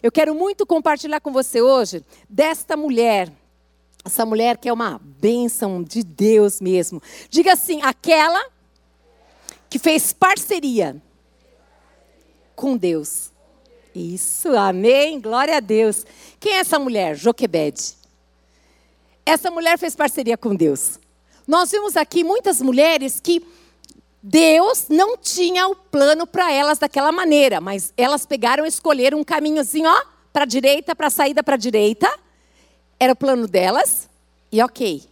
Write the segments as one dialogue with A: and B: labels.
A: Eu quero muito compartilhar com você hoje desta mulher. Essa mulher que é uma bênção de Deus mesmo. Diga assim: aquela que fez parceria com Deus. Isso, amém, glória a Deus. Quem é essa mulher? Joquebede. Essa mulher fez parceria com Deus. Nós vimos aqui muitas mulheres que Deus não tinha o plano para elas daquela maneira, mas elas pegaram e escolheram um caminhozinho, ó, para a direita, para a saída para a direita. Era o plano delas, e ok.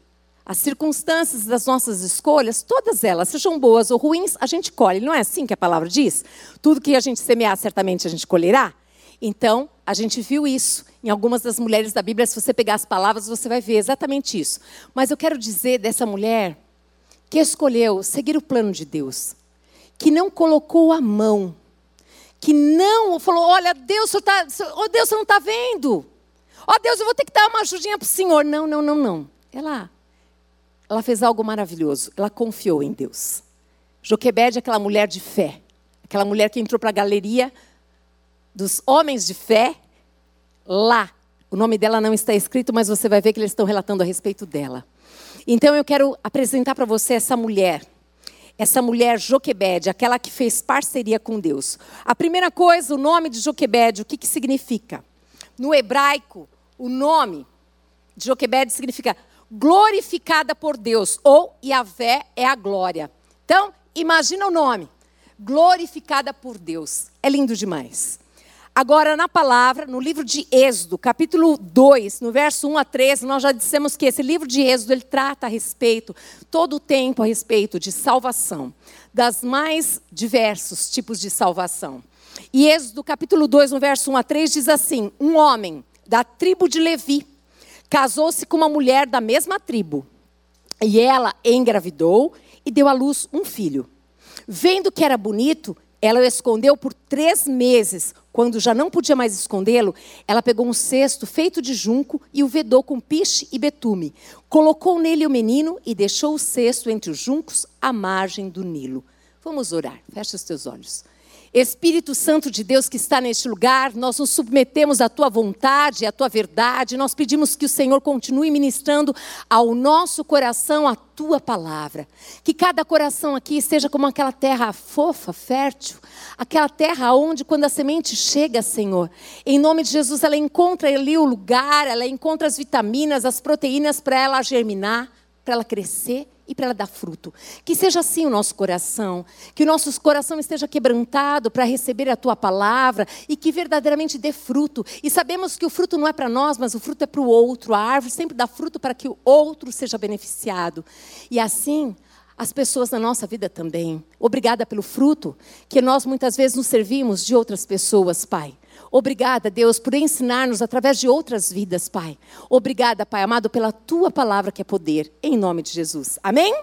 A: As circunstâncias das nossas escolhas, todas elas, sejam boas ou ruins, a gente colhe. Não é assim que a palavra diz? Tudo que a gente semear, certamente a gente colherá. Então, a gente viu isso em algumas das mulheres da Bíblia. Se você pegar as palavras, você vai ver exatamente isso. Mas eu quero dizer dessa mulher que escolheu seguir o plano de Deus, que não colocou a mão, que não falou: Olha, Deus, tá, oh, Deus você não está vendo. Ó oh, Deus, eu vou ter que dar uma ajudinha para o Senhor. Não, não, não, não. Ela, ela fez algo maravilhoso. Ela confiou em Deus. Joquebede é aquela mulher de fé. Aquela mulher que entrou para a galeria dos homens de fé. Lá. O nome dela não está escrito, mas você vai ver que eles estão relatando a respeito dela. Então eu quero apresentar para você essa mulher. Essa mulher Joquebede, aquela que fez parceria com Deus. A primeira coisa, o nome de Joquebede, o que, que significa? No hebraico, o nome de Joquebede significa glorificada por Deus, ou Yahvé é a glória. Então, imagina o nome, glorificada por Deus. É lindo demais. Agora, na palavra, no livro de Êxodo, capítulo 2, no verso 1 a 13, nós já dissemos que esse livro de Êxodo, ele trata a respeito, todo o tempo a respeito de salvação, das mais diversos tipos de salvação. E Êxodo, capítulo 2, no verso 1 a 3, diz assim: Um homem da tribo de Levi casou-se com uma mulher da mesma tribo, e ela engravidou e deu à luz um filho. Vendo que era bonito, ela o escondeu por três meses. Quando já não podia mais escondê-lo, ela pegou um cesto feito de junco e o vedou com piche e betume. Colocou nele o menino e deixou o cesto entre os juncos à margem do Nilo. Vamos orar. Fecha os teus olhos. Espírito Santo de Deus que está neste lugar, nós nos submetemos à tua vontade, à tua verdade. Nós pedimos que o Senhor continue ministrando ao nosso coração a tua palavra. Que cada coração aqui seja como aquela terra fofa, fértil, aquela terra onde quando a semente chega, Senhor, em nome de Jesus, ela encontra ali o lugar, ela encontra as vitaminas, as proteínas para ela germinar, para ela crescer e para ela dar fruto. Que seja assim o nosso coração, que o nosso coração esteja quebrantado para receber a tua palavra e que verdadeiramente dê fruto. E sabemos que o fruto não é para nós, mas o fruto é para o outro. A árvore sempre dá fruto para que o outro seja beneficiado. E assim, as pessoas na nossa vida também. Obrigada pelo fruto que nós muitas vezes nos servimos de outras pessoas, Pai. Obrigada, Deus, por ensinar-nos através de outras vidas, Pai. Obrigada, Pai amado, pela tua palavra que é poder, em nome de Jesus. Amém?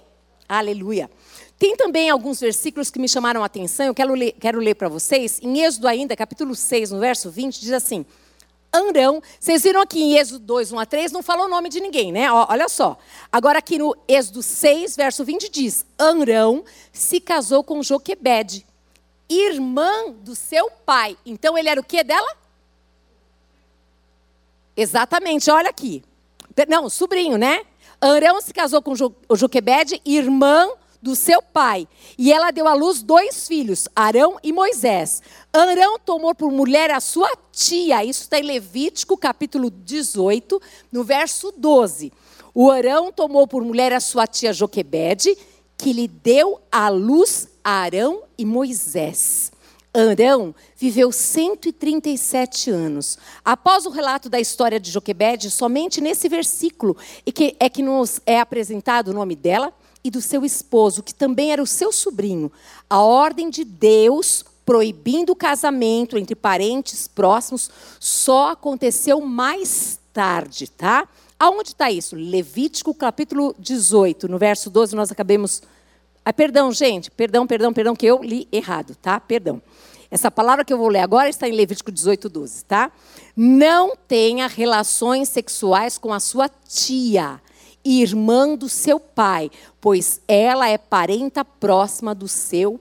A: Aleluia. Tem também alguns versículos que me chamaram a atenção, eu quero ler, quero ler para vocês. Em Êxodo ainda, capítulo 6, no verso 20, diz assim: Arão, vocês viram aqui em Êxodo 2, 1 a 3, não falou o nome de ninguém, né? Olha só. Agora aqui no Êxodo 6, verso 20 diz: Arão se casou com Joquebede, irmã do seu pai. Então ele era o que dela? Exatamente, olha aqui. Não, sobrinho, né? Arão se casou com jo Joquebede, irmã do seu pai. E ela deu à luz dois filhos, Arão e Moisés. Arão tomou por mulher a sua tia. Isso está em Levítico, capítulo 18, no verso 12. O Arão tomou por mulher a sua tia Joquebede, que lhe deu à luz Arão e Moisés. Arão viveu 137 anos. Após o relato da história de Joquebede, somente nesse versículo é que nos é apresentado o nome dela e do seu esposo, que também era o seu sobrinho. A ordem de Deus proibindo o casamento entre parentes próximos só aconteceu mais tarde, tá? Aonde está isso? Levítico capítulo 18, no verso 12, nós acabamos ah, perdão, gente, perdão, perdão, perdão, que eu li errado, tá? Perdão. Essa palavra que eu vou ler agora está em Levítico 18, 12, tá? Não tenha relações sexuais com a sua tia, irmã do seu pai, pois ela é parenta próxima do seu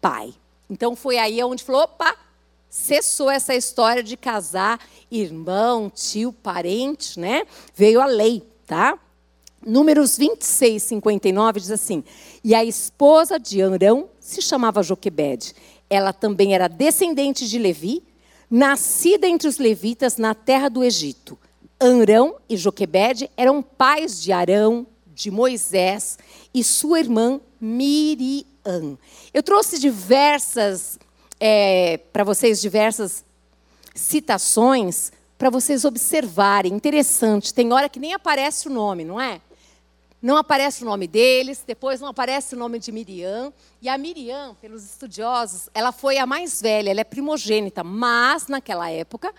A: pai. Então foi aí onde falou: opa, cessou essa história de casar irmão, tio, parente, né? Veio a lei, tá? Números 26, 59 diz assim: E a esposa de Arão se chamava Joquebede. Ela também era descendente de Levi, nascida entre os levitas na terra do Egito. Arão e Joquebede eram pais de Arão, de Moisés e sua irmã Miriam. Eu trouxe diversas, é, para vocês, diversas citações para vocês observarem. Interessante, tem hora que nem aparece o nome, não é? Não aparece o nome deles, depois não aparece o nome de Miriam. E a Miriam, pelos estudiosos, ela foi a mais velha, ela é primogênita, mas naquela época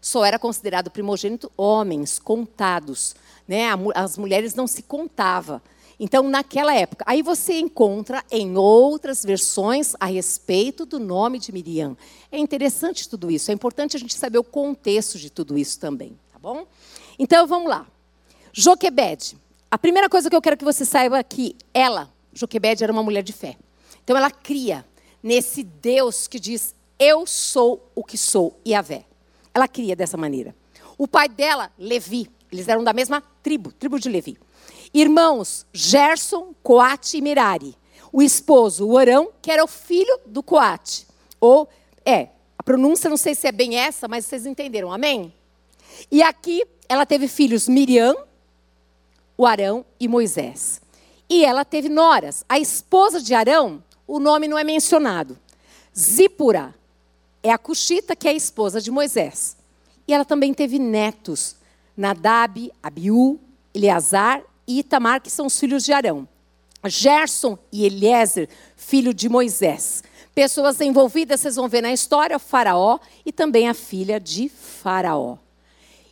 A: só era considerado primogênito homens contados, né? As mulheres não se contava. Então, naquela época, aí você encontra em outras versões a respeito do nome de Miriam. É interessante tudo isso, é importante a gente saber o contexto de tudo isso também, tá bom? Então, vamos lá. Joquebede. A primeira coisa que eu quero que você saiba é que ela, Joquebede, era uma mulher de fé. Então, ela cria nesse Deus que diz: Eu sou o que sou, Yahvé. Ela cria dessa maneira. O pai dela, Levi, eles eram da mesma tribo, tribo de Levi. Irmãos, Gerson, Coate e Merari. O esposo, o Arão, que era o filho do Coate. Ou, é, a pronúncia não sei se é bem essa, mas vocês entenderam, amém? E aqui ela teve filhos Miriam, o Arão e Moisés. E ela teve noras. A esposa de Arão, o nome não é mencionado. Zípora é a Cuxita, que é a esposa de Moisés. E ela também teve netos, Nadab, Abiú, Eleazar e Itamar, que são os filhos de Arão. Gerson e Eliezer, filho de Moisés. Pessoas envolvidas, vocês vão ver na história, Faraó e também a filha de Faraó.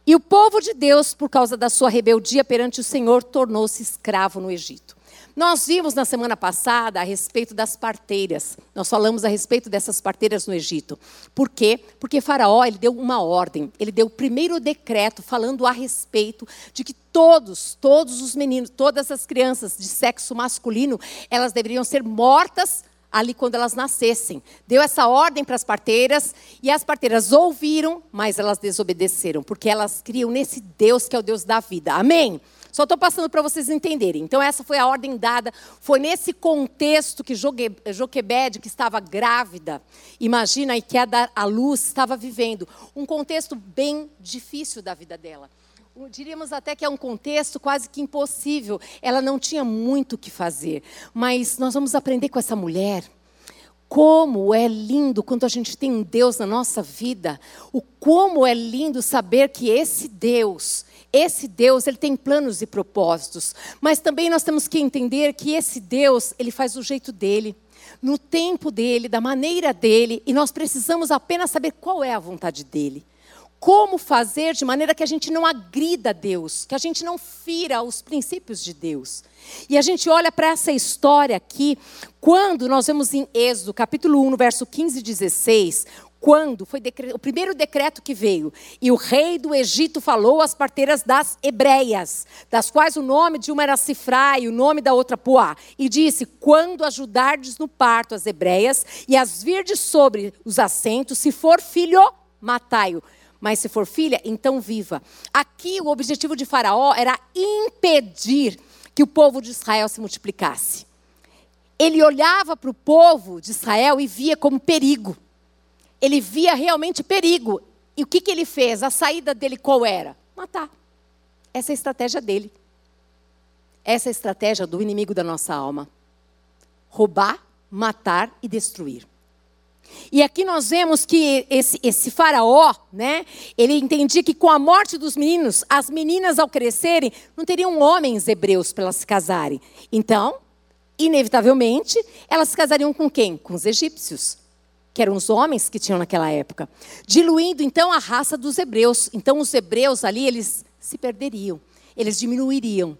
A: E o povo de Deus, por causa da sua rebeldia perante o Senhor, tornou-se escravo no Egito. Nós vimos na semana passada a respeito das parteiras. Nós falamos a respeito dessas parteiras no Egito. Por quê? Porque Faraó ele deu uma ordem. Ele deu o primeiro decreto falando a respeito de que todos, todos os meninos, todas as crianças de sexo masculino, elas deveriam ser mortas ali quando elas nascessem. Deu essa ordem para as parteiras e as parteiras ouviram, mas elas desobedeceram, porque elas criam nesse Deus que é o Deus da vida. Amém? Só estou passando para vocês entenderem. Então, essa foi a ordem dada. Foi nesse contexto que Joquebede, que estava grávida, imagina, e que ia dar a luz, estava vivendo. Um contexto bem difícil da vida dela. Diríamos até que é um contexto quase que impossível. Ela não tinha muito o que fazer. Mas nós vamos aprender com essa mulher. Como é lindo quando a gente tem um Deus na nossa vida. O como é lindo saber que esse Deus esse Deus, ele tem planos e propósitos, mas também nós temos que entender que esse Deus, ele faz do jeito dele, no tempo dele, da maneira dele, e nós precisamos apenas saber qual é a vontade dele. Como fazer de maneira que a gente não agrida Deus, que a gente não fira os princípios de Deus. E a gente olha para essa história aqui, quando nós vemos em Êxodo, capítulo 1, no verso 15 e 16, quando foi o primeiro decreto que veio, e o rei do Egito falou às parteiras das hebreias, das quais o nome de uma era Cifra e o nome da outra Poá, e disse: Quando ajudardes no parto as hebreias e as virdes sobre os assentos, se for filho, matai-o. Mas se for filha, então viva. Aqui o objetivo de Faraó era impedir que o povo de Israel se multiplicasse. Ele olhava para o povo de Israel e via como perigo ele via realmente perigo. E o que, que ele fez? A saída dele qual era? Matar. Essa é a estratégia dele. Essa é a estratégia do inimigo da nossa alma: roubar, matar e destruir. E aqui nós vemos que esse, esse, faraó, né, ele entendia que com a morte dos meninos, as meninas ao crescerem, não teriam homens hebreus para elas se casarem. Então, inevitavelmente, elas se casariam com quem? Com os egípcios que eram os homens que tinham naquela época, diluindo então a raça dos hebreus. Então os hebreus ali, eles se perderiam, eles diminuiriam.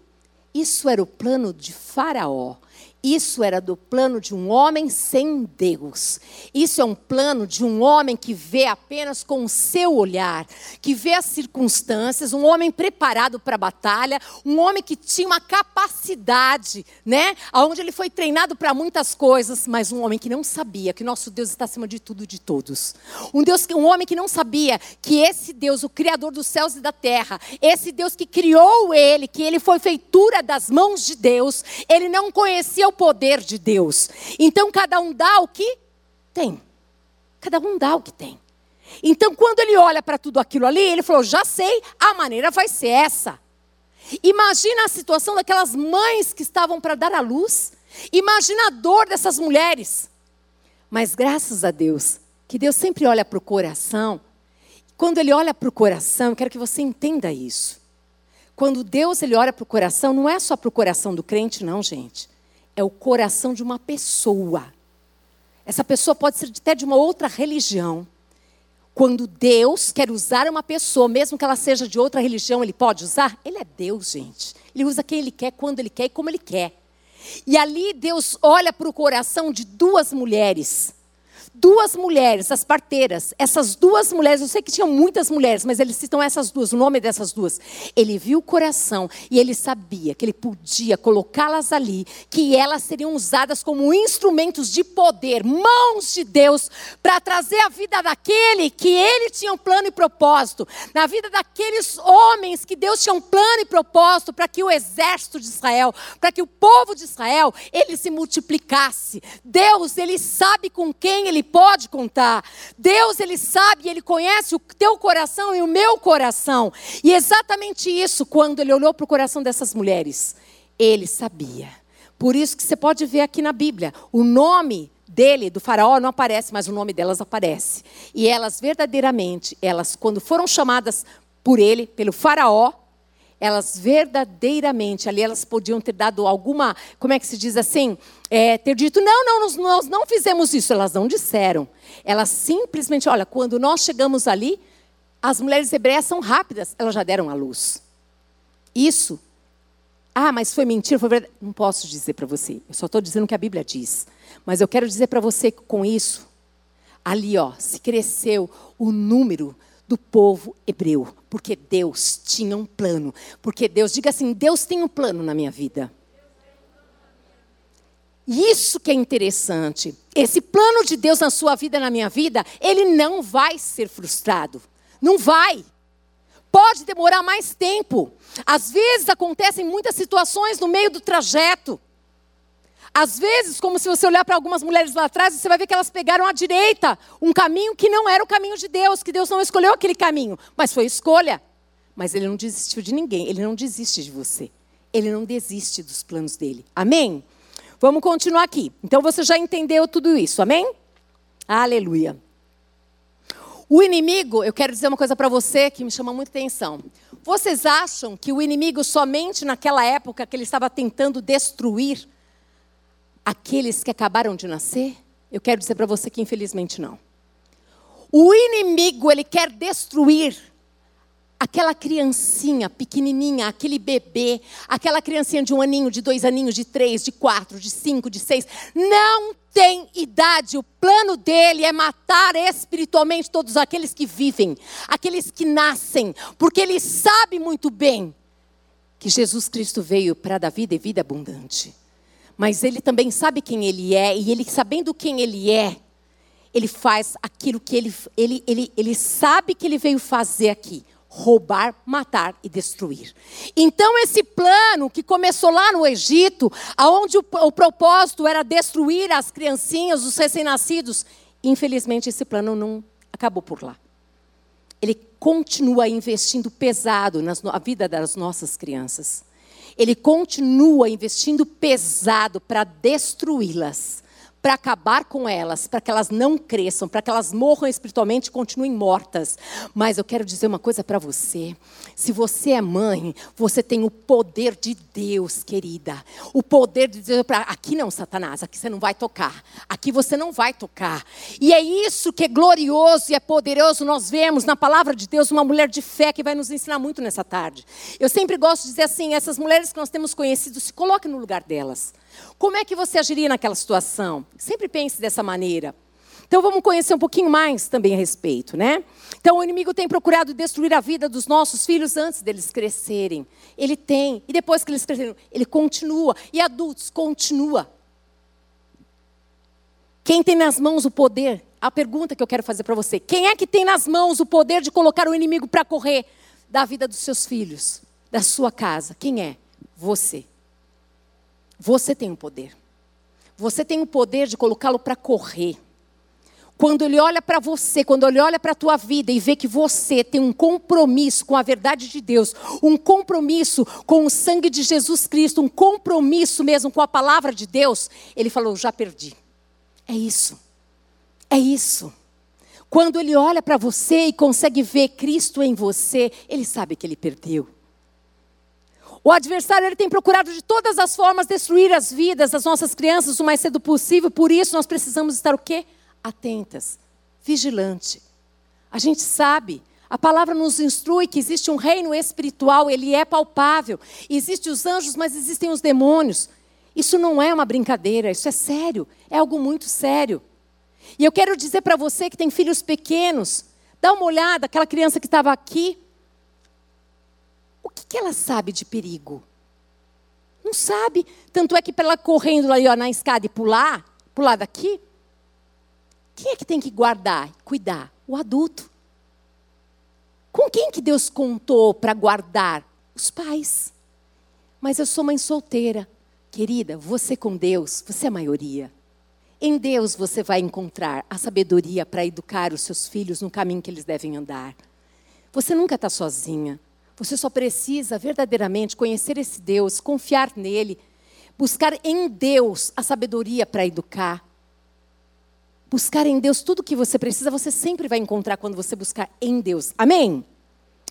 A: Isso era o plano de Faraó. Isso era do plano de um homem sem Deus. Isso é um plano de um homem que vê apenas com o seu olhar, que vê as circunstâncias, um homem preparado para a batalha, um homem que tinha uma capacidade, né? Onde ele foi treinado para muitas coisas, mas um homem que não sabia que nosso Deus está acima de tudo e de todos. Um Deus, um homem que não sabia que esse Deus, o criador dos céus e da terra, esse Deus que criou ele, que ele foi feitura das mãos de Deus, ele não conhecia o poder de Deus. Então cada um dá o que tem. Cada um dá o que tem. Então quando ele olha para tudo aquilo ali, ele falou: já sei, a maneira vai ser essa. Imagina a situação daquelas mães que estavam para dar à luz. Imagina a dor dessas mulheres. Mas graças a Deus, que Deus sempre olha para o coração. Quando Ele olha para o coração, eu quero que você entenda isso. Quando Deus ele olha para o coração, não é só para o coração do crente, não, gente é o coração de uma pessoa. Essa pessoa pode ser até de uma outra religião. Quando Deus quer usar uma pessoa, mesmo que ela seja de outra religião, ele pode usar? Ele é Deus, gente. Ele usa quem ele quer, quando ele quer e como ele quer. E ali Deus olha para o coração de duas mulheres duas mulheres, as parteiras, essas duas mulheres, eu sei que tinham muitas mulheres, mas eles citam essas duas, o nome dessas duas. Ele viu o coração e ele sabia que ele podia colocá-las ali, que elas seriam usadas como instrumentos de poder, mãos de Deus, para trazer a vida daquele que ele tinha um plano e propósito, na vida daqueles homens que Deus tinha um plano e propósito para que o exército de Israel, para que o povo de Israel, ele se multiplicasse. Deus, ele sabe com quem ele pode contar. Deus, Ele sabe, Ele conhece o teu coração e o meu coração. E exatamente isso, quando Ele olhou para o coração dessas mulheres, Ele sabia. Por isso que você pode ver aqui na Bíblia, o nome dele, do faraó, não aparece, mas o nome delas aparece. E elas verdadeiramente, elas quando foram chamadas por ele, pelo faraó, elas verdadeiramente, ali elas podiam ter dado alguma, como é que se diz assim? É, ter dito, não, não, nós, nós não fizemos isso. Elas não disseram. Elas simplesmente, olha, quando nós chegamos ali, as mulheres hebreias são rápidas, elas já deram a luz. Isso. Ah, mas foi mentira, foi verdade. Não posso dizer para você. Eu só estou dizendo o que a Bíblia diz. Mas eu quero dizer para você que com isso, ali, ó, se cresceu o número do povo hebreu, porque Deus tinha um plano. Porque Deus, diga assim: Deus tem um plano na minha vida. Isso que é interessante. Esse plano de Deus na sua vida, na minha vida, ele não vai ser frustrado. Não vai. Pode demorar mais tempo. Às vezes acontecem muitas situações no meio do trajeto. Às vezes, como se você olhar para algumas mulheres lá atrás, você vai ver que elas pegaram à direita um caminho que não era o caminho de Deus, que Deus não escolheu aquele caminho, mas foi escolha. Mas ele não desistiu de ninguém, ele não desiste de você. Ele não desiste dos planos dele. Amém? Vamos continuar aqui. Então você já entendeu tudo isso, amém? Aleluia. O inimigo, eu quero dizer uma coisa para você que me chama muita atenção. Vocês acham que o inimigo somente naquela época que ele estava tentando destruir aqueles que acabaram de nascer? Eu quero dizer para você que infelizmente não. O inimigo, ele quer destruir aquela criancinha pequenininha, aquele bebê, aquela criancinha de um aninho, de dois aninhos, de três, de quatro, de cinco, de seis, não tem idade. O plano dele é matar espiritualmente todos aqueles que vivem, aqueles que nascem, porque ele sabe muito bem que Jesus Cristo veio para dar vida e vida abundante mas ele também sabe quem ele é, e ele sabendo quem ele é, ele faz aquilo que ele, ele, ele, ele sabe que ele veio fazer aqui: roubar, matar e destruir. Então, esse plano que começou lá no Egito, aonde o, o propósito era destruir as criancinhas, os recém-nascidos, infelizmente esse plano não acabou por lá. Ele continua investindo pesado na vida das nossas crianças ele continua investindo pesado para destruí-las para acabar com elas, para que elas não cresçam, para que elas morram espiritualmente e continuem mortas. Mas eu quero dizer uma coisa para você. Se você é mãe, você tem o poder de Deus, querida. O poder de Deus para aqui não, Satanás, aqui você não vai tocar. Aqui você não vai tocar. E é isso que é glorioso e é poderoso. Nós vemos na palavra de Deus uma mulher de fé que vai nos ensinar muito nessa tarde. Eu sempre gosto de dizer assim, essas mulheres que nós temos conhecido, se coloque no lugar delas. Como é que você agiria naquela situação? Sempre pense dessa maneira. Então vamos conhecer um pouquinho mais também a respeito, né? Então o inimigo tem procurado destruir a vida dos nossos filhos antes deles crescerem. Ele tem, e depois que eles cresceram, ele continua. E adultos, continua. Quem tem nas mãos o poder? A pergunta que eu quero fazer para você: quem é que tem nas mãos o poder de colocar o inimigo para correr da vida dos seus filhos, da sua casa? Quem é? Você. Você tem o poder. Você tem o poder de colocá-lo para correr. Quando ele olha para você, quando ele olha para a tua vida e vê que você tem um compromisso com a verdade de Deus, um compromisso com o sangue de Jesus Cristo, um compromisso mesmo com a palavra de Deus, ele falou: já perdi. É isso. É isso. Quando ele olha para você e consegue ver Cristo em você, ele sabe que ele perdeu. O adversário ele tem procurado de todas as formas destruir as vidas das nossas crianças o mais cedo possível, por isso nós precisamos estar o quê? Atentas, vigilante. A gente sabe, a palavra nos instrui que existe um reino espiritual, ele é palpável. Existem os anjos, mas existem os demônios. Isso não é uma brincadeira, isso é sério, é algo muito sério. E eu quero dizer para você que tem filhos pequenos, dá uma olhada, aquela criança que estava aqui, que, que, ela sabe de perigo? Não sabe. Tanto é que para ela correndo lá ó, na escada e pular, pular daqui, quem é que tem que guardar, cuidar? O adulto. Com quem que Deus contou para guardar? Os pais. Mas eu sou mãe solteira. Querida, você com Deus, você é a maioria. Em Deus você vai encontrar a sabedoria para educar os seus filhos no caminho que eles devem andar. Você nunca está sozinha. Você só precisa verdadeiramente conhecer esse Deus, confiar nele, buscar em Deus a sabedoria para educar. Buscar em Deus tudo o que você precisa, você sempre vai encontrar quando você buscar em Deus. Amém?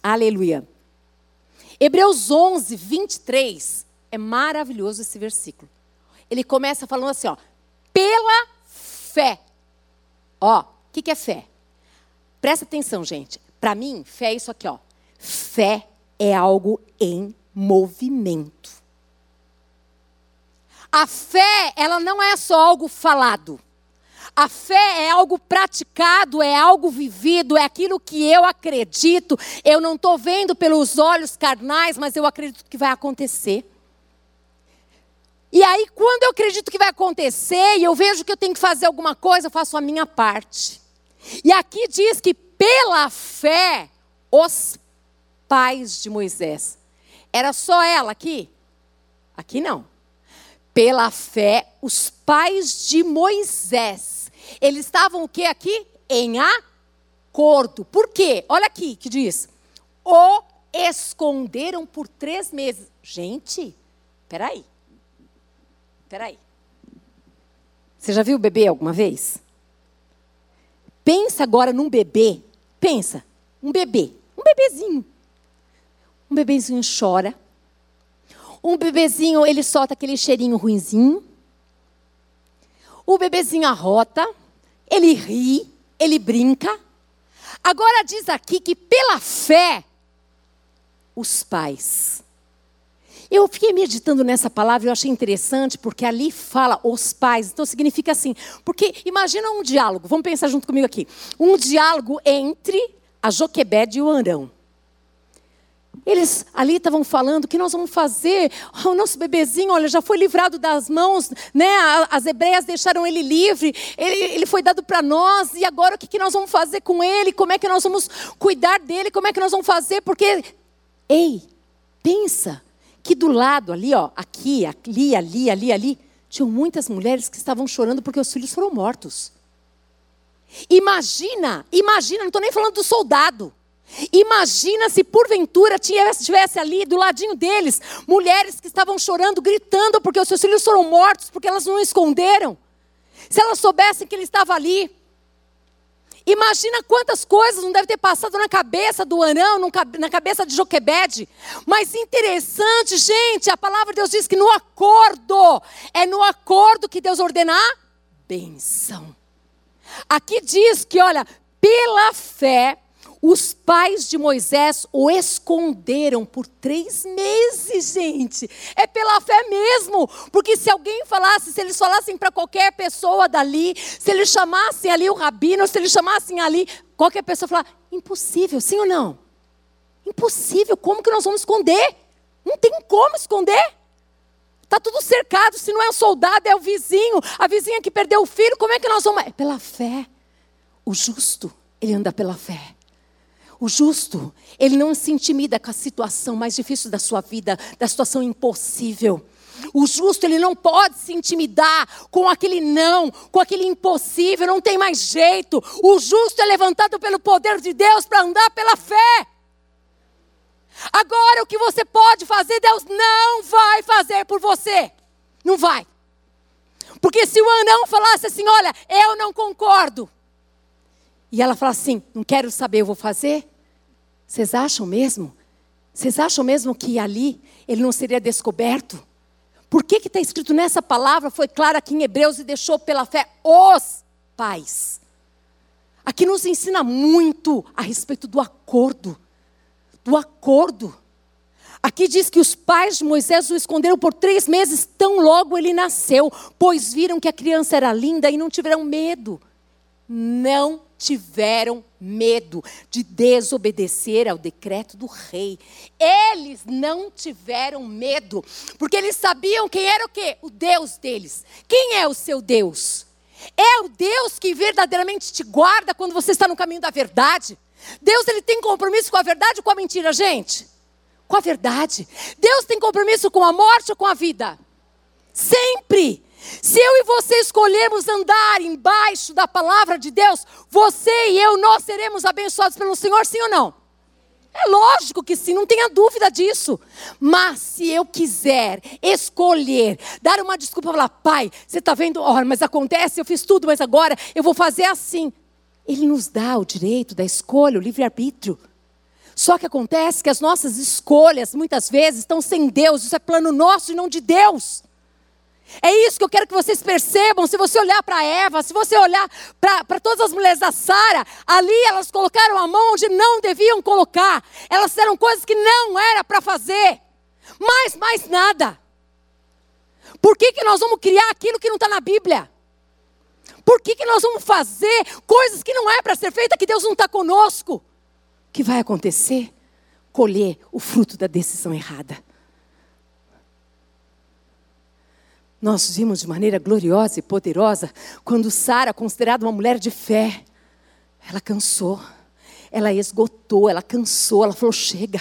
A: Aleluia. Hebreus 11, 23. É maravilhoso esse versículo. Ele começa falando assim, ó pela fé. Ó, o que, que é fé? Presta atenção, gente. Para mim, fé é isso aqui, ó. Fé é algo em movimento. A fé, ela não é só algo falado. A fé é algo praticado, é algo vivido, é aquilo que eu acredito. Eu não estou vendo pelos olhos carnais, mas eu acredito que vai acontecer. E aí, quando eu acredito que vai acontecer e eu vejo que eu tenho que fazer alguma coisa, eu faço a minha parte. E aqui diz que pela fé, os pais de Moisés. Era só ela aqui? Aqui não. Pela fé, os pais de Moisés. Eles estavam o que aqui? Em acordo. Por quê? Olha aqui que diz. O esconderam por três meses. Gente, peraí. Peraí. Você já viu o bebê alguma vez? Pensa agora num bebê. Pensa, um bebê, um bebezinho. Um bebezinho chora. Um bebezinho, ele solta aquele cheirinho ruinzinho. O bebezinho arrota, ele ri, ele brinca. Agora diz aqui que pela fé, os pais eu fiquei meditando nessa palavra eu achei interessante, porque ali fala os pais. Então significa assim, porque imagina um diálogo, vamos pensar junto comigo aqui. Um diálogo entre a Joquebede e o Arão. Eles ali estavam falando o que nós vamos fazer. O nosso bebezinho, olha, já foi livrado das mãos, né? As hebreias deixaram ele livre. Ele, ele foi dado para nós. E agora o que, que nós vamos fazer com ele? Como é que nós vamos cuidar dele? Como é que nós vamos fazer? Porque, ei, pensa que do lado ali, ó, aqui, ali, ali, ali, ali, tinham muitas mulheres que estavam chorando porque os filhos foram mortos. Imagina, imagina, não estou nem falando do soldado. Imagina se porventura tivesse, ali do ladinho deles mulheres que estavam chorando, gritando porque os seus filhos foram mortos, porque elas não esconderam. Se elas soubessem que ele estava ali, Imagina quantas coisas não deve ter passado na cabeça do Arão, na cabeça de Joquebede. Mas interessante, gente, a palavra de Deus diz que no acordo, é no acordo que Deus ordena a benção. Aqui diz que, olha, pela fé, Os pais de Moisés o esconderam por três meses, gente. É pela fé mesmo. Porque se alguém falasse, se eles falassem para qualquer pessoa dali, se eles chamassem ali o rabino, se eles chamassem ali, qualquer pessoa falar, impossível, sim ou não? Impossível, como que nós vamos esconder? Não tem como esconder. Está tudo cercado, se não é o soldado, é o vizinho, a vizinha que perdeu o filho, como é que nós vamos? É pela fé. O justo, ele anda pela fé. O justo, ele não se intimida com a situação mais difícil da sua vida, da situação impossível. O justo, ele não pode se intimidar com aquele não, com aquele impossível, não tem mais jeito. O justo é levantado pelo poder de Deus para andar pela fé. Agora, o que você pode fazer, Deus não vai fazer por você. Não vai. Porque se o anão falasse assim: Olha, eu não concordo, e ela fala assim: não quero saber, eu vou fazer. Vocês acham mesmo? Vocês acham mesmo que ali ele não seria descoberto? Por que está escrito nessa palavra? Foi claro aqui em Hebreus e deixou pela fé os pais. Aqui nos ensina muito a respeito do acordo. Do acordo. Aqui diz que os pais de Moisés o esconderam por três meses, tão logo ele nasceu, pois viram que a criança era linda e não tiveram medo. Não tiveram medo de desobedecer ao decreto do rei. Eles não tiveram medo, porque eles sabiam quem era o quê? O Deus deles. Quem é o seu Deus? É o Deus que verdadeiramente te guarda quando você está no caminho da verdade. Deus ele tem compromisso com a verdade ou com a mentira, gente? Com a verdade. Deus tem compromisso com a morte ou com a vida? Sempre. Se eu e você escolhermos andar embaixo da palavra de Deus, você e eu, nós seremos abençoados pelo Senhor, sim ou não? É lógico que sim, não tenha dúvida disso. Mas se eu quiser escolher, dar uma desculpa, falar, pai, você está vendo, olha, mas acontece, eu fiz tudo, mas agora eu vou fazer assim. Ele nos dá o direito da escolha, o livre-arbítrio. Só que acontece que as nossas escolhas, muitas vezes, estão sem Deus, isso é plano nosso e não de Deus. É isso que eu quero que vocês percebam. Se você olhar para Eva, se você olhar para todas as mulheres da Sara, ali elas colocaram a mão onde não deviam colocar. Elas fizeram coisas que não era para fazer. Mas mais nada. Por que, que nós vamos criar aquilo que não está na Bíblia? Por que, que nós vamos fazer coisas que não é para ser feita, que Deus não está conosco? O que vai acontecer? Colher o fruto da decisão errada. Nós vimos de maneira gloriosa e poderosa quando Sara, considerada uma mulher de fé, ela cansou, ela esgotou, ela cansou, ela falou: chega.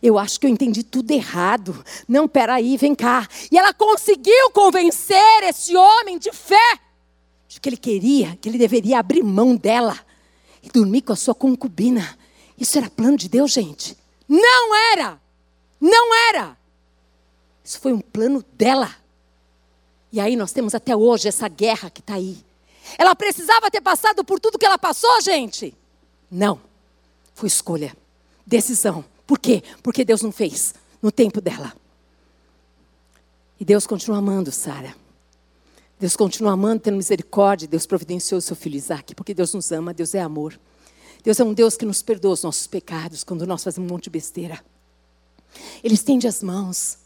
A: Eu acho que eu entendi tudo errado. Não, peraí, vem cá. E ela conseguiu convencer esse homem de fé de que ele queria, que ele deveria abrir mão dela e dormir com a sua concubina. Isso era plano de Deus, gente? Não era! Não era! Isso foi um plano dela. E aí nós temos até hoje essa guerra que está aí. Ela precisava ter passado por tudo que ela passou, gente? Não. Foi escolha, decisão. Por quê? Porque Deus não fez no tempo dela. E Deus continua amando Sara. Deus continua amando, tendo misericórdia. Deus providenciou o seu filho Isaac, porque Deus nos ama, Deus é amor. Deus é um Deus que nos perdoa os nossos pecados quando nós fazemos um monte de besteira. Ele estende as mãos.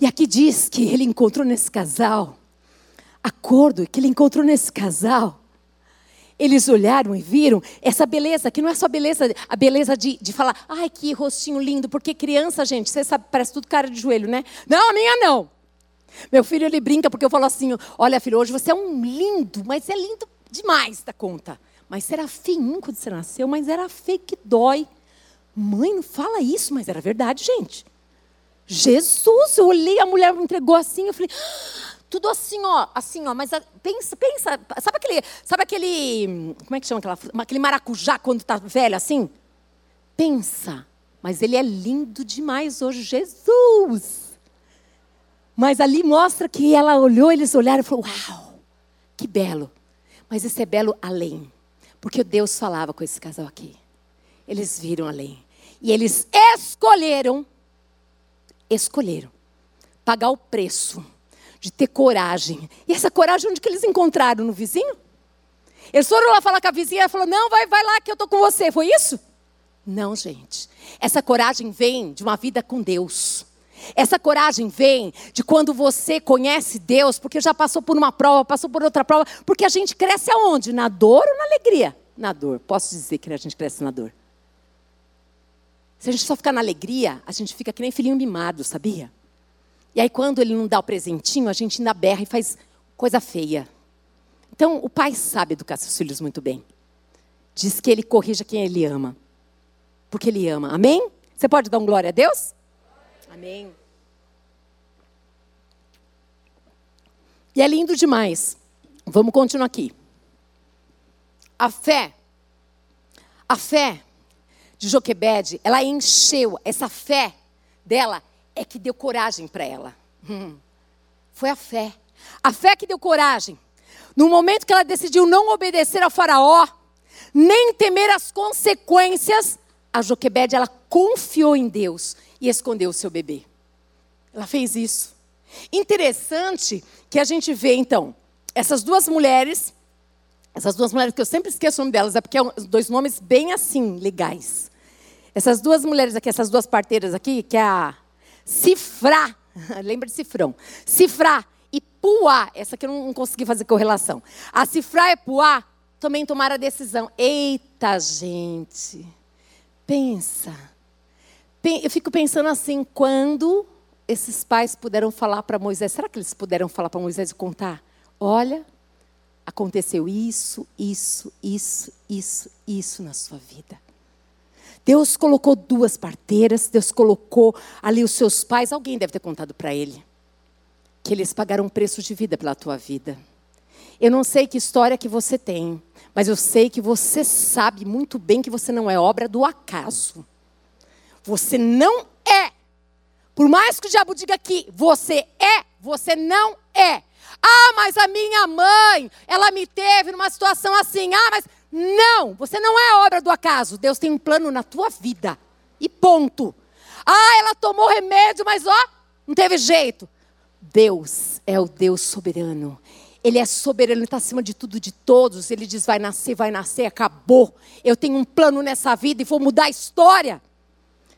A: E aqui diz que ele encontrou nesse casal acordo que ele encontrou nesse casal. Eles olharam e viram essa beleza, que não é só beleza, a beleza de, de falar, ai que rostinho lindo, porque criança, gente, você sabe, parece tudo cara de joelho, né? Não, a minha não. Meu filho, ele brinca porque eu falo assim: olha, filho, hoje você é um lindo, mas é lindo demais da conta. Mas era feinho quando você nasceu, mas era feio que dói. Mãe, não fala isso, mas era verdade, gente. Jesus, eu olhei, a mulher me entregou assim, eu falei. Ah, tudo assim, ó, assim, ó, mas pensa, pensa, sabe aquele, sabe aquele, como é que chama aquela, aquele maracujá quando tá velho assim? Pensa, mas ele é lindo demais hoje, Jesus. Mas ali mostra que ela olhou, eles olharam e falou: "Uau! Que belo". Mas esse é belo além, porque Deus falava com esse casal aqui. Eles viram além. E eles escolheram escolheram pagar o preço de ter coragem. E essa coragem onde que eles encontraram? No vizinho? Eles foram lá falar com a vizinha, ela falou: Não, vai, vai lá que eu estou com você. Foi isso? Não, gente. Essa coragem vem de uma vida com Deus. Essa coragem vem de quando você conhece Deus, porque já passou por uma prova, passou por outra prova, porque a gente cresce aonde? Na dor ou na alegria? Na dor. Posso dizer que a gente cresce na dor. Se a gente só ficar na alegria, a gente fica que nem filhinho mimado, sabia? E aí, quando ele não dá o presentinho, a gente ainda berra e faz coisa feia. Então, o pai sabe educar seus filhos muito bem. Diz que ele corrija quem ele ama. Porque ele ama. Amém? Você pode dar um glória a Deus? Amém. E é lindo demais. Vamos continuar aqui. A fé, a fé de Joquebede, ela encheu, essa fé dela é que deu coragem para ela. Hum. Foi a fé. A fé que deu coragem. No momento que ela decidiu não obedecer ao faraó, nem temer as consequências, a Joquebede, ela confiou em Deus e escondeu o seu bebê. Ela fez isso. Interessante que a gente vê, então, essas duas mulheres, essas duas mulheres que eu sempre esqueço o nome delas, é porque são dois nomes bem assim, legais. Essas duas mulheres aqui, essas duas parteiras aqui, que é a Cifrá, lembra de Cifrão? Cifrá e Puá, essa aqui eu não consegui fazer correlação. A Cifrá e Puá também tomaram a decisão. Eita, gente, pensa eu fico pensando assim, quando esses pais puderam falar para Moisés, será que eles puderam falar para Moisés e contar? Olha, aconteceu isso, isso, isso, isso, isso na sua vida. Deus colocou duas parteiras, Deus colocou ali os seus pais, alguém deve ter contado para ele, que eles pagaram um preço de vida pela tua vida. Eu não sei que história que você tem, mas eu sei que você sabe muito bem que você não é obra do acaso. Você não é. Por mais que o diabo diga que você é, você não é. Ah, mas a minha mãe, ela me teve numa situação assim. Ah, mas não, você não é obra do acaso. Deus tem um plano na tua vida. E ponto. Ah, ela tomou remédio, mas ó, não teve jeito. Deus é o Deus soberano. Ele é soberano, ele está acima de tudo, de todos. Ele diz: vai nascer, vai nascer, acabou. Eu tenho um plano nessa vida e vou mudar a história.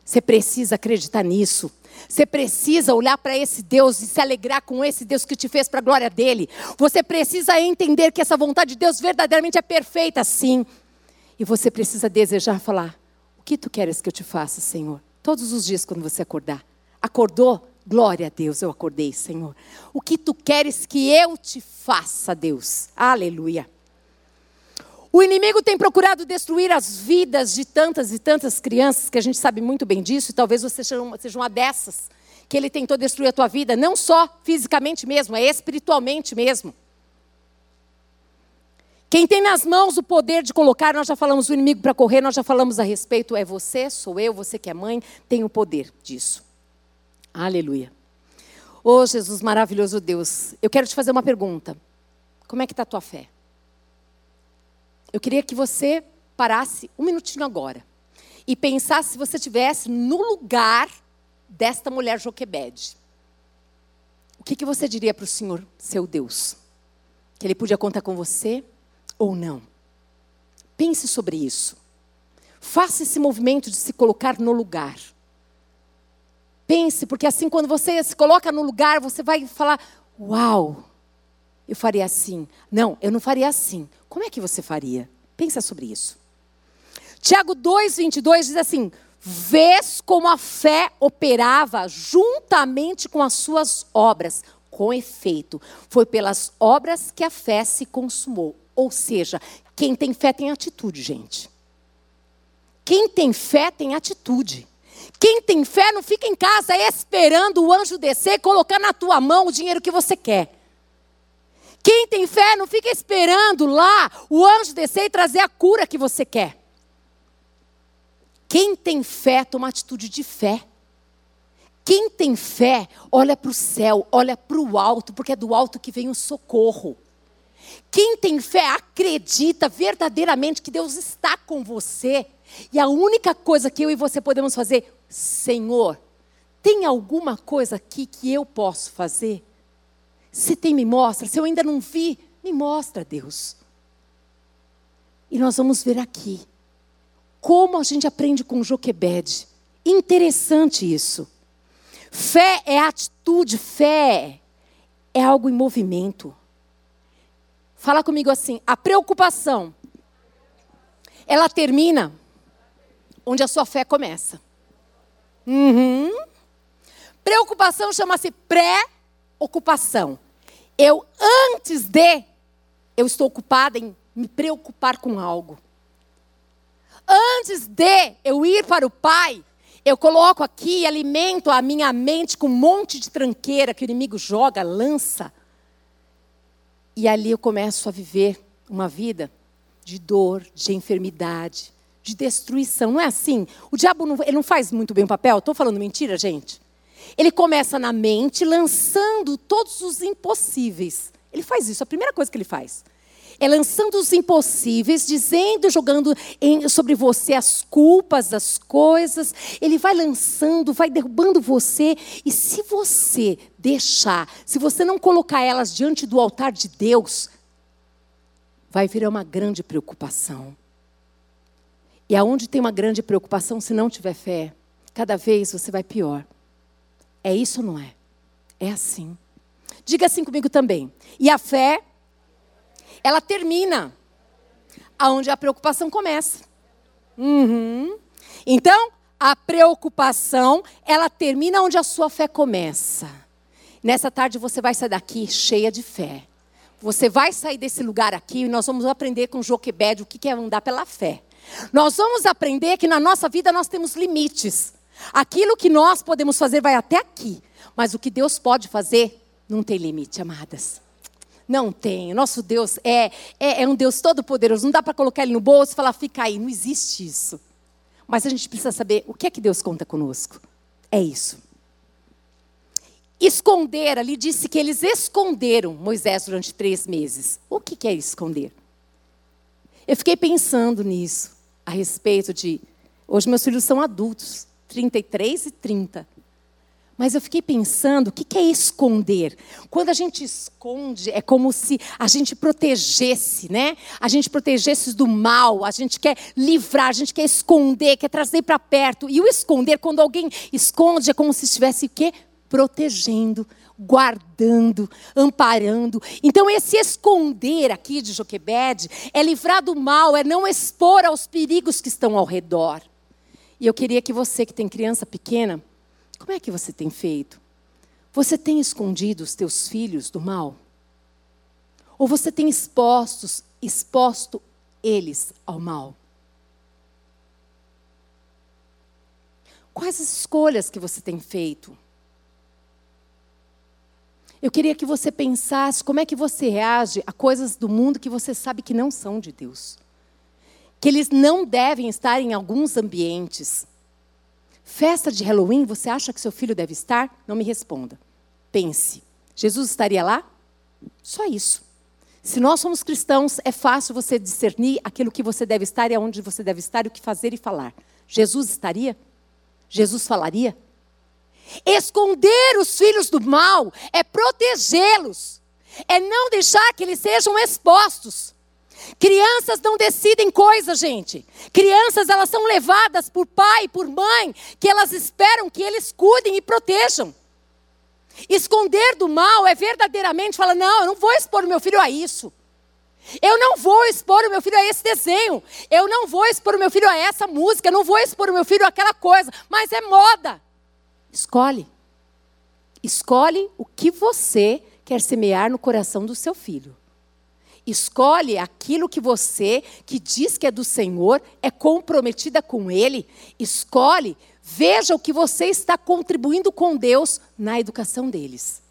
A: Você precisa acreditar nisso. Você precisa olhar para esse Deus e se alegrar com esse Deus que te fez para a glória dele. Você precisa entender que essa vontade de Deus verdadeiramente é perfeita, sim. E você precisa desejar falar: O que tu queres que eu te faça, Senhor? Todos os dias quando você acordar. Acordou? Glória a Deus, eu acordei, Senhor. O que tu queres que eu te faça, Deus? Aleluia. O inimigo tem procurado destruir as vidas de tantas e tantas crianças, que a gente sabe muito bem disso, e talvez você seja uma, seja uma dessas, que ele tentou destruir a tua vida, não só fisicamente mesmo, é espiritualmente mesmo. Quem tem nas mãos o poder de colocar, nós já falamos do inimigo para correr, nós já falamos a respeito, é você, sou eu, você que é mãe, tem o poder disso. Aleluia. Oh, Jesus maravilhoso Deus, eu quero te fazer uma pergunta. Como é que está a tua fé? Eu queria que você parasse um minutinho agora e pensasse se você estivesse no lugar desta mulher Joquebede. O que, que você diria para o Senhor, seu Deus? Que Ele podia contar com você ou não? Pense sobre isso. Faça esse movimento de se colocar no lugar. Pense, porque assim, quando você se coloca no lugar, você vai falar: Uau, eu faria assim. Não, eu não faria assim. Como é que você faria? Pensa sobre isso. Tiago 2,22 diz assim: Vês como a fé operava juntamente com as suas obras. Com efeito, foi pelas obras que a fé se consumou. Ou seja, quem tem fé tem atitude, gente. Quem tem fé tem atitude. Quem tem fé não fica em casa esperando o anjo descer e colocar na tua mão o dinheiro que você quer. Quem tem fé não fica esperando lá o anjo descer e trazer a cura que você quer. Quem tem fé toma atitude de fé. Quem tem fé olha para o céu, olha para o alto, porque é do alto que vem o socorro. Quem tem fé acredita verdadeiramente que Deus está com você. E a única coisa que eu e você podemos fazer, Senhor, tem alguma coisa aqui que eu posso fazer? Se tem, me mostra. Se eu ainda não vi, me mostra, Deus. E nós vamos ver aqui como a gente aprende com Joquebede. Interessante isso. Fé é atitude, fé é algo em movimento. Fala comigo assim: a preocupação, ela termina onde a sua fé começa. Uhum. Preocupação chama-se pré-ocupação. Eu, antes de, eu estou ocupada em me preocupar com algo. Antes de eu ir para o Pai, eu coloco aqui e alimento a minha mente com um monte de tranqueira que o inimigo joga, lança. E ali eu começo a viver uma vida de dor, de enfermidade, de destruição. Não é assim? O diabo não, ele não faz muito bem o papel? Estou falando mentira, gente? Ele começa na mente lançando todos os impossíveis. Ele faz isso, a primeira coisa que ele faz é lançando os impossíveis, dizendo, jogando em, sobre você as culpas, as coisas. Ele vai lançando, vai derrubando você. E se você deixar, se você não colocar elas diante do altar de Deus, vai virar uma grande preocupação. E aonde tem uma grande preocupação, se não tiver fé, cada vez você vai pior. É isso ou não é? É assim. Diga assim comigo também. E a fé ela termina aonde a preocupação começa. Uhum. Então, a preocupação, ela termina onde a sua fé começa. Nessa tarde você vai sair daqui cheia de fé. Você vai sair desse lugar aqui e nós vamos aprender com Joquebed o que é andar pela fé. Nós vamos aprender que na nossa vida nós temos limites. Aquilo que nós podemos fazer vai até aqui, mas o que Deus pode fazer não tem limite, amadas. Não tem. Nosso Deus é, é, é um Deus todo-poderoso. Não dá para colocar ele no bolso e falar, fica aí. Não existe isso. Mas a gente precisa saber o que é que Deus conta conosco. É isso. Esconder, ali disse que eles esconderam Moisés durante três meses. O que, que é esconder? Eu fiquei pensando nisso, a respeito de. Hoje meus filhos são adultos, 33 e 30. Mas eu fiquei pensando, o que é esconder? Quando a gente esconde, é como se a gente protegesse, né? A gente protegesse do mal, a gente quer livrar, a gente quer esconder, quer trazer para perto. E o esconder, quando alguém esconde, é como se estivesse o quê? Protegendo, guardando, amparando. Então, esse esconder aqui de Joquebed é livrar do mal, é não expor aos perigos que estão ao redor. E eu queria que você que tem criança pequena, como é que você tem feito? Você tem escondido os teus filhos do mal? Ou você tem expostos, exposto eles ao mal? Quais as escolhas que você tem feito? Eu queria que você pensasse como é que você reage a coisas do mundo que você sabe que não são de Deus. Que eles não devem estar em alguns ambientes. Festa de Halloween, você acha que seu filho deve estar? Não me responda. Pense. Jesus estaria lá? Só isso. Se nós somos cristãos, é fácil você discernir aquilo que você deve estar e aonde você deve estar, o que fazer e falar. Jesus estaria? Jesus falaria? Esconder os filhos do mal é protegê-los, é não deixar que eles sejam expostos. Crianças não decidem coisa, gente. Crianças, elas são levadas por pai, por mãe, que elas esperam que eles cuidem e protejam. Esconder do mal é verdadeiramente falar: não, eu não vou expor meu filho a isso. Eu não vou expor o meu filho a esse desenho. Eu não vou expor o meu filho a essa música. Eu não vou expor o meu filho a aquela coisa. Mas é moda. Escolhe. Escolhe o que você quer semear no coração do seu filho. Escolhe aquilo que você, que diz que é do Senhor, é comprometida com Ele. Escolhe, veja o que você está contribuindo com Deus na educação deles.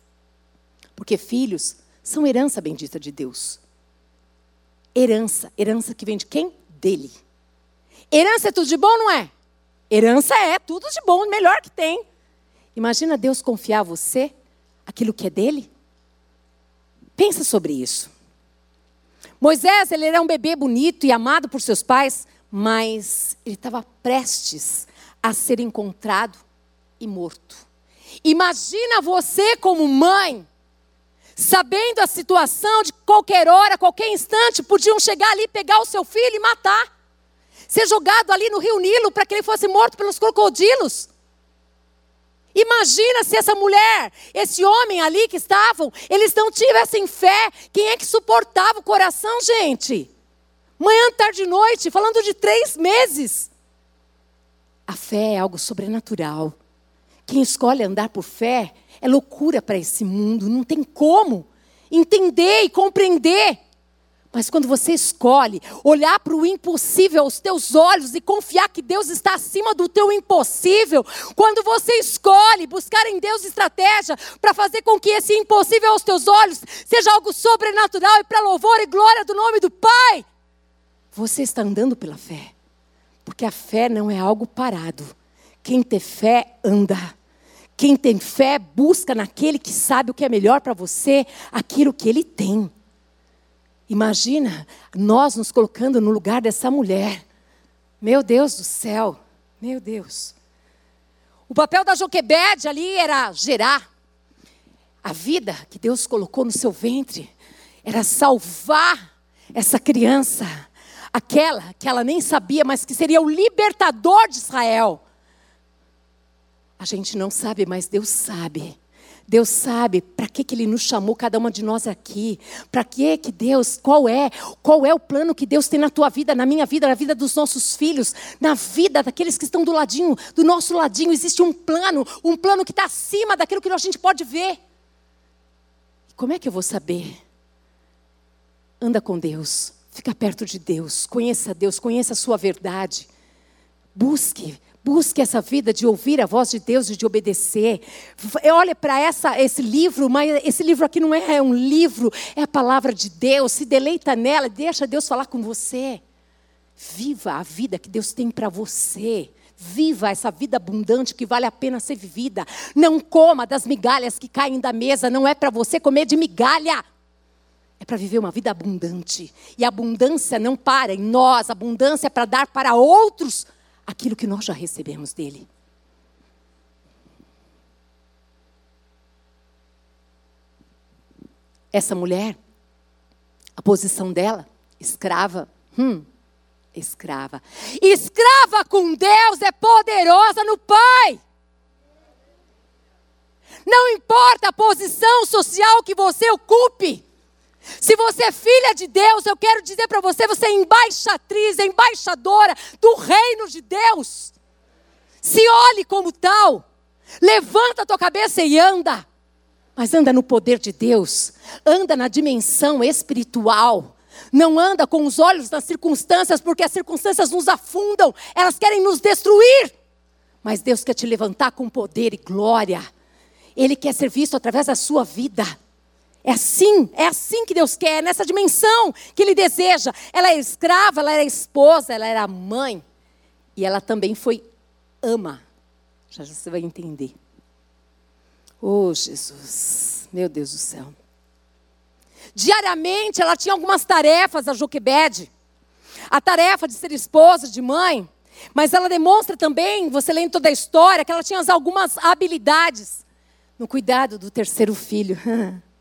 A: Porque filhos são herança bendita de Deus. Herança, herança que vem de quem? Dele. Herança é tudo de bom, não é? Herança é tudo de bom, melhor que tem. Imagina Deus confiar a você aquilo que é dele? Pensa sobre isso. Moisés, ele era um bebê bonito e amado por seus pais, mas ele estava prestes a ser encontrado e morto. Imagina você como mãe, sabendo a situação de qualquer hora, qualquer instante, podiam chegar ali, pegar o seu filho e matar. ser jogado ali no rio Nilo para que ele fosse morto pelos crocodilos. Imagina se essa mulher, esse homem ali que estavam, eles não tivessem fé. Quem é que suportava o coração, gente? Manhã, tarde e noite, falando de três meses. A fé é algo sobrenatural. Quem escolhe andar por fé é loucura para esse mundo, não tem como entender e compreender. Mas quando você escolhe olhar para o impossível aos teus olhos e confiar que Deus está acima do teu impossível, quando você escolhe buscar em Deus estratégia para fazer com que esse impossível aos teus olhos seja algo sobrenatural e para louvor e glória do nome do Pai, você está andando pela fé. Porque a fé não é algo parado. Quem tem fé anda. Quem tem fé busca naquele que sabe o que é melhor para você, aquilo que ele tem. Imagina nós nos colocando no lugar dessa mulher. Meu Deus do céu, meu Deus. O papel da Joquebede ali era gerar. A vida que Deus colocou no seu ventre era salvar essa criança, aquela que ela nem sabia, mas que seria o libertador de Israel. A gente não sabe, mas Deus sabe. Deus sabe para que, que Ele nos chamou, cada uma de nós aqui. Para que que Deus, qual é? Qual é o plano que Deus tem na tua vida, na minha vida, na vida dos nossos filhos, na vida daqueles que estão do ladinho, do nosso ladinho. Existe um plano, um plano que está acima daquilo que a gente pode ver. Como é que eu vou saber? Anda com Deus, fica perto de Deus, conheça Deus, conheça a sua verdade. Busque, Busque essa vida de ouvir a voz de Deus e de obedecer. Olhe para esse livro, mas esse livro aqui não é um livro, é a palavra de Deus. Se deleita nela, deixa Deus falar com você. Viva a vida que Deus tem para você. Viva essa vida abundante que vale a pena ser vivida. Não coma das migalhas que caem da mesa. Não é para você comer de migalha. É para viver uma vida abundante. E a abundância não para em nós. A abundância é para dar para outros aquilo que nós já recebemos dele. Essa mulher, a posição dela, escrava, hum, escrava. Escrava com Deus é poderosa no Pai. Não importa a posição social que você ocupe. Se você é filha de Deus, eu quero dizer para você, você é embaixatriz, é embaixadora do reino de Deus. Se olhe como tal. Levanta a tua cabeça e anda. Mas anda no poder de Deus. Anda na dimensão espiritual. Não anda com os olhos nas circunstâncias, porque as circunstâncias nos afundam, elas querem nos destruir. Mas Deus quer te levantar com poder e glória. Ele quer ser visto através da sua vida. É assim, é assim que Deus quer, é nessa dimensão que Ele deseja. Ela é escrava, ela era esposa, ela era mãe. E ela também foi ama. Já, já você vai entender. Oh, Jesus, meu Deus do céu. Diariamente ela tinha algumas tarefas, a Joquebede. A tarefa de ser esposa, de mãe. Mas ela demonstra também, você lendo toda a história, que ela tinha algumas habilidades no cuidado do terceiro filho.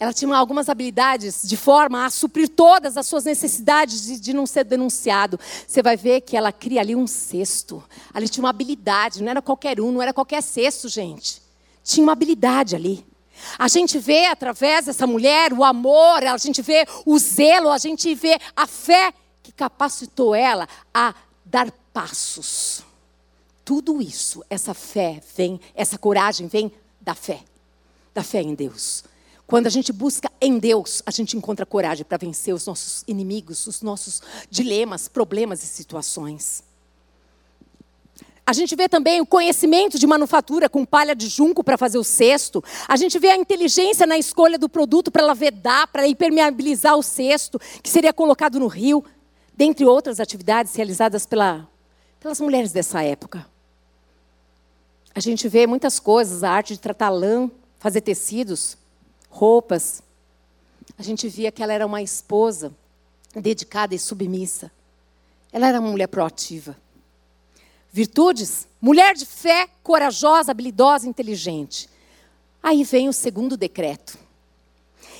A: ela tinha algumas habilidades de forma a suprir todas as suas necessidades de, de, não ser denunciado. Você vai ver que ela cria ali um cesto. Ali tinha uma habilidade, não era qualquer um, não era qualquer cesto, gente. Tinha uma habilidade ali. A gente vê através dessa mulher o amor, a gente vê o zelo, a gente vê a fé que capacitou ela a dar passos. Tudo isso, essa fé vem, essa coragem vem da fé, da fé em Deus. Quando a gente busca em Deus, a gente encontra coragem para vencer os nossos inimigos, os nossos dilemas, problemas e situações. A gente vê também o conhecimento de manufatura com palha de junco para fazer o cesto. A gente vê a inteligência na escolha do produto para ela vedar, para impermeabilizar o cesto, que seria colocado no rio, dentre outras atividades realizadas pela, pelas mulheres dessa época. A gente vê muitas coisas, a arte de tratar lã, fazer tecidos roupas. A gente via que ela era uma esposa dedicada e submissa. Ela era uma mulher proativa. Virtudes: mulher de fé, corajosa, habilidosa, inteligente. Aí vem o segundo decreto.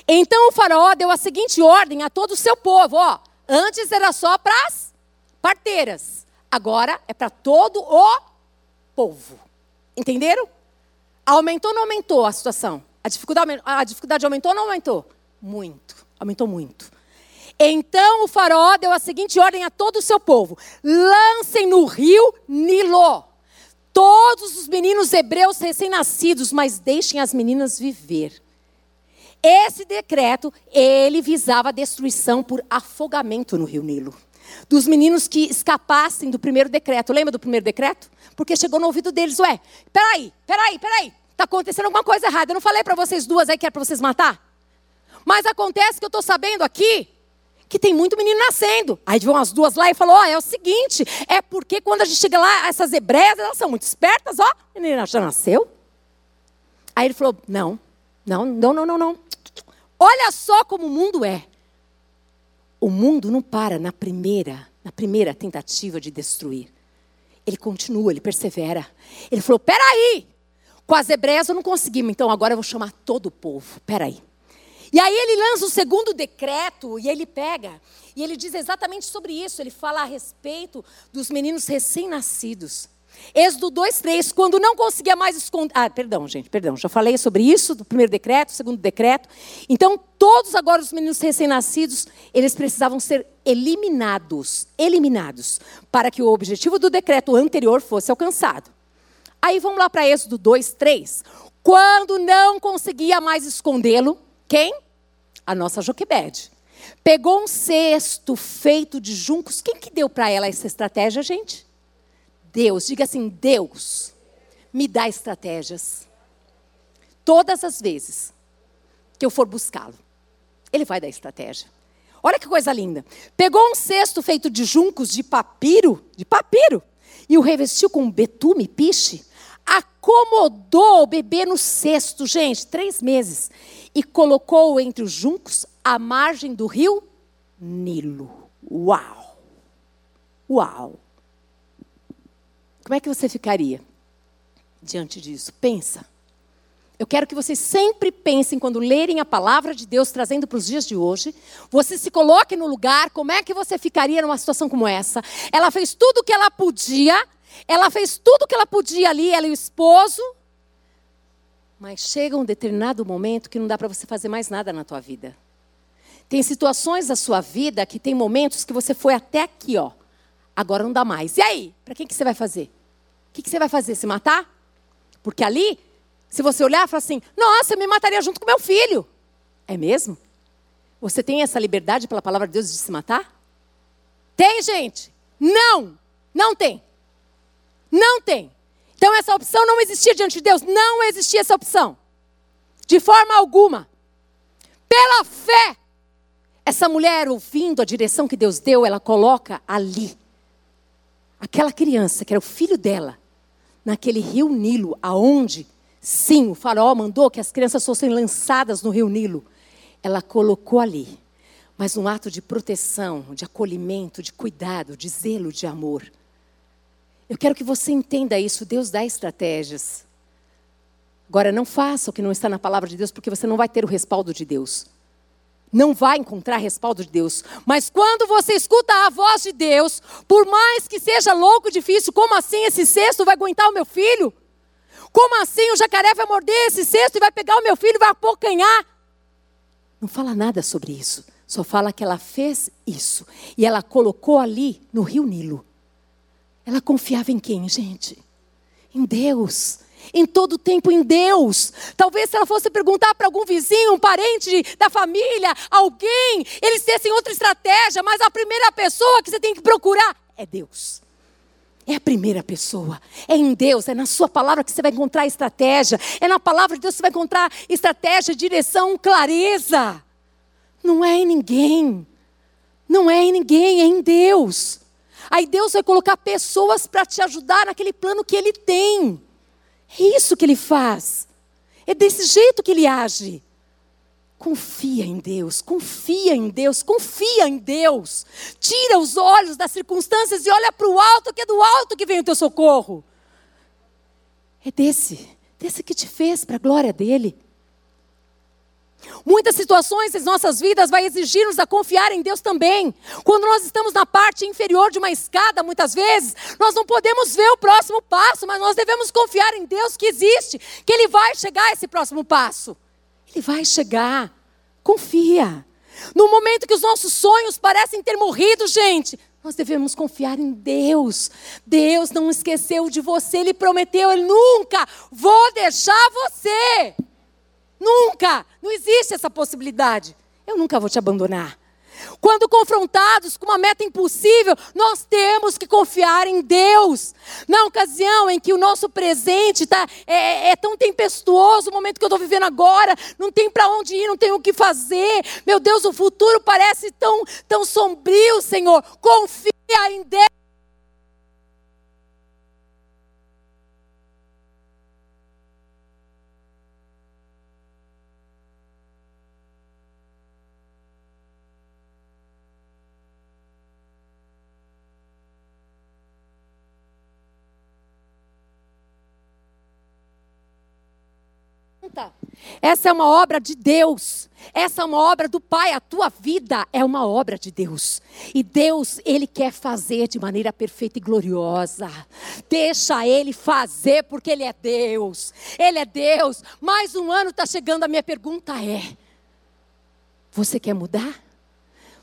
A: Então o faraó deu a seguinte ordem a todo o seu povo: ó, antes era só para as parteiras. Agora é para todo o povo. Entenderam? Aumentou ou não aumentou a situação? A dificuldade, a dificuldade aumentou ou não aumentou? Muito. Aumentou muito. Então o faraó deu a seguinte ordem a todo o seu povo: lancem no rio Nilo todos os meninos hebreus recém-nascidos, mas deixem as meninas viver. Esse decreto, ele visava a destruição por afogamento no rio Nilo. Dos meninos que escapassem do primeiro decreto. Lembra do primeiro decreto? Porque chegou no ouvido deles, ué, peraí, peraí, peraí. Está acontecendo alguma coisa errada. Eu não falei para vocês duas aí que era para vocês matar? Mas acontece que eu estou sabendo aqui que tem muito menino nascendo. Aí vão as duas lá e falou: Ó, oh, é o seguinte, é porque quando a gente chega lá, essas hebreias, elas são muito espertas, ó, a menina já nasceu. Aí ele falou: Não, não, não, não, não, não. Olha só como o mundo é. O mundo não para na primeira, na primeira tentativa de destruir. Ele continua, ele persevera. Ele falou: peraí, com as hebreias eu não conseguimos, então agora eu vou chamar todo o povo. Peraí. E aí ele lança o segundo decreto e ele pega e ele diz exatamente sobre isso. Ele fala a respeito dos meninos recém-nascidos. Êxodo 2, 3, quando não conseguia mais esconder. Ah, perdão, gente, perdão. Já falei sobre isso, do primeiro decreto, segundo decreto. Então, todos agora os meninos recém-nascidos, eles precisavam ser eliminados eliminados para que o objetivo do decreto anterior fosse alcançado. Aí vamos lá para Êxodo 2, 3. Quando não conseguia mais escondê-lo, quem? A nossa Joquebede. Pegou um cesto feito de juncos. Quem que deu para ela essa estratégia, gente? Deus, diga assim: Deus, me dá estratégias. Todas as vezes que eu for buscá-lo, Ele vai dar estratégia. Olha que coisa linda. Pegou um cesto feito de juncos de papiro, de papiro, e o revestiu com betume, piche. Acomodou o bebê no cesto, gente, três meses, e colocou entre os juncos à margem do rio Nilo. Uau! Uau! Como é que você ficaria diante disso? Pensa. Eu quero que vocês sempre pensem, quando lerem a palavra de Deus trazendo para os dias de hoje, você se coloque no lugar, como é que você ficaria numa situação como essa? Ela fez tudo o que ela podia, ela fez tudo o que ela podia ali, ela e o esposo, mas chega um determinado momento que não dá para você fazer mais nada na tua vida. Tem situações da sua vida que tem momentos que você foi até aqui, ó. Agora não dá mais. E aí? Para quem que você vai fazer? O que, que você vai fazer? Se matar? Porque ali, se você olhar, fala assim: Nossa, eu me mataria junto com meu filho. É mesmo? Você tem essa liberdade pela palavra de Deus de se matar? Tem, gente? Não! Não tem. Não tem. Então essa opção não existia diante de Deus. Não existia essa opção. De forma alguma. Pela fé. Essa mulher, ouvindo a direção que Deus deu, ela coloca ali aquela criança, que era o filho dela, naquele rio Nilo, aonde, sim, o faraó mandou que as crianças fossem lançadas no rio Nilo. Ela colocou ali, mas um ato de proteção, de acolhimento, de cuidado, de zelo, de amor. Eu quero que você entenda isso. Deus dá estratégias. Agora, não faça o que não está na palavra de Deus, porque você não vai ter o respaldo de Deus não vai encontrar respaldo de Deus. Mas quando você escuta a voz de Deus, por mais que seja louco e difícil, como assim esse cesto vai aguentar o meu filho? Como assim o jacaré vai morder esse cesto e vai pegar o meu filho e vai apocanhar? Não fala nada sobre isso. Só fala que ela fez isso. E ela colocou ali no rio Nilo. Ela confiava em quem, gente? Em Deus em todo tempo em Deus. Talvez se ela fosse perguntar para algum vizinho, um parente da família, alguém, eles tivessem outra estratégia, mas a primeira pessoa que você tem que procurar é Deus. É a primeira pessoa. É em Deus, é na Sua palavra que você vai encontrar estratégia. É na palavra de Deus que você vai encontrar estratégia, direção, clareza. Não é em ninguém. Não é em ninguém, é em Deus. Aí Deus vai colocar pessoas para te ajudar naquele plano que Ele tem. É isso que ele faz. É desse jeito que ele age. Confia em Deus, confia em Deus, confia em Deus. Tira os olhos das circunstâncias e olha para o alto, que é do alto que vem o teu socorro. É desse, desse que te fez para a glória dele. Muitas situações em nossas vidas vai exigir-nos a confiar em Deus também. Quando nós estamos na parte inferior de uma escada, muitas vezes, nós não podemos ver o próximo passo, mas nós devemos confiar em Deus que existe, que Ele vai chegar a esse próximo passo. Ele vai chegar. Confia. No momento que os nossos sonhos parecem ter morrido, gente, nós devemos confiar em Deus. Deus não esqueceu de você, Ele prometeu, Ele nunca vou deixar você. Nunca. Não existe essa possibilidade. Eu nunca vou te abandonar. Quando confrontados com uma meta impossível, nós temos que confiar em Deus. Na ocasião em que o nosso presente tá, é, é tão tempestuoso, o momento que eu estou vivendo agora, não tem para onde ir, não tem o que fazer. Meu Deus, o futuro parece tão, tão sombrio, Senhor. Confia em Deus. Essa é uma obra de Deus. Essa é uma obra do Pai. A tua vida é uma obra de Deus. E Deus, Ele quer fazer de maneira perfeita e gloriosa. Deixa Ele fazer, porque Ele é Deus. Ele é Deus. Mais um ano está chegando. A minha pergunta é: Você quer mudar?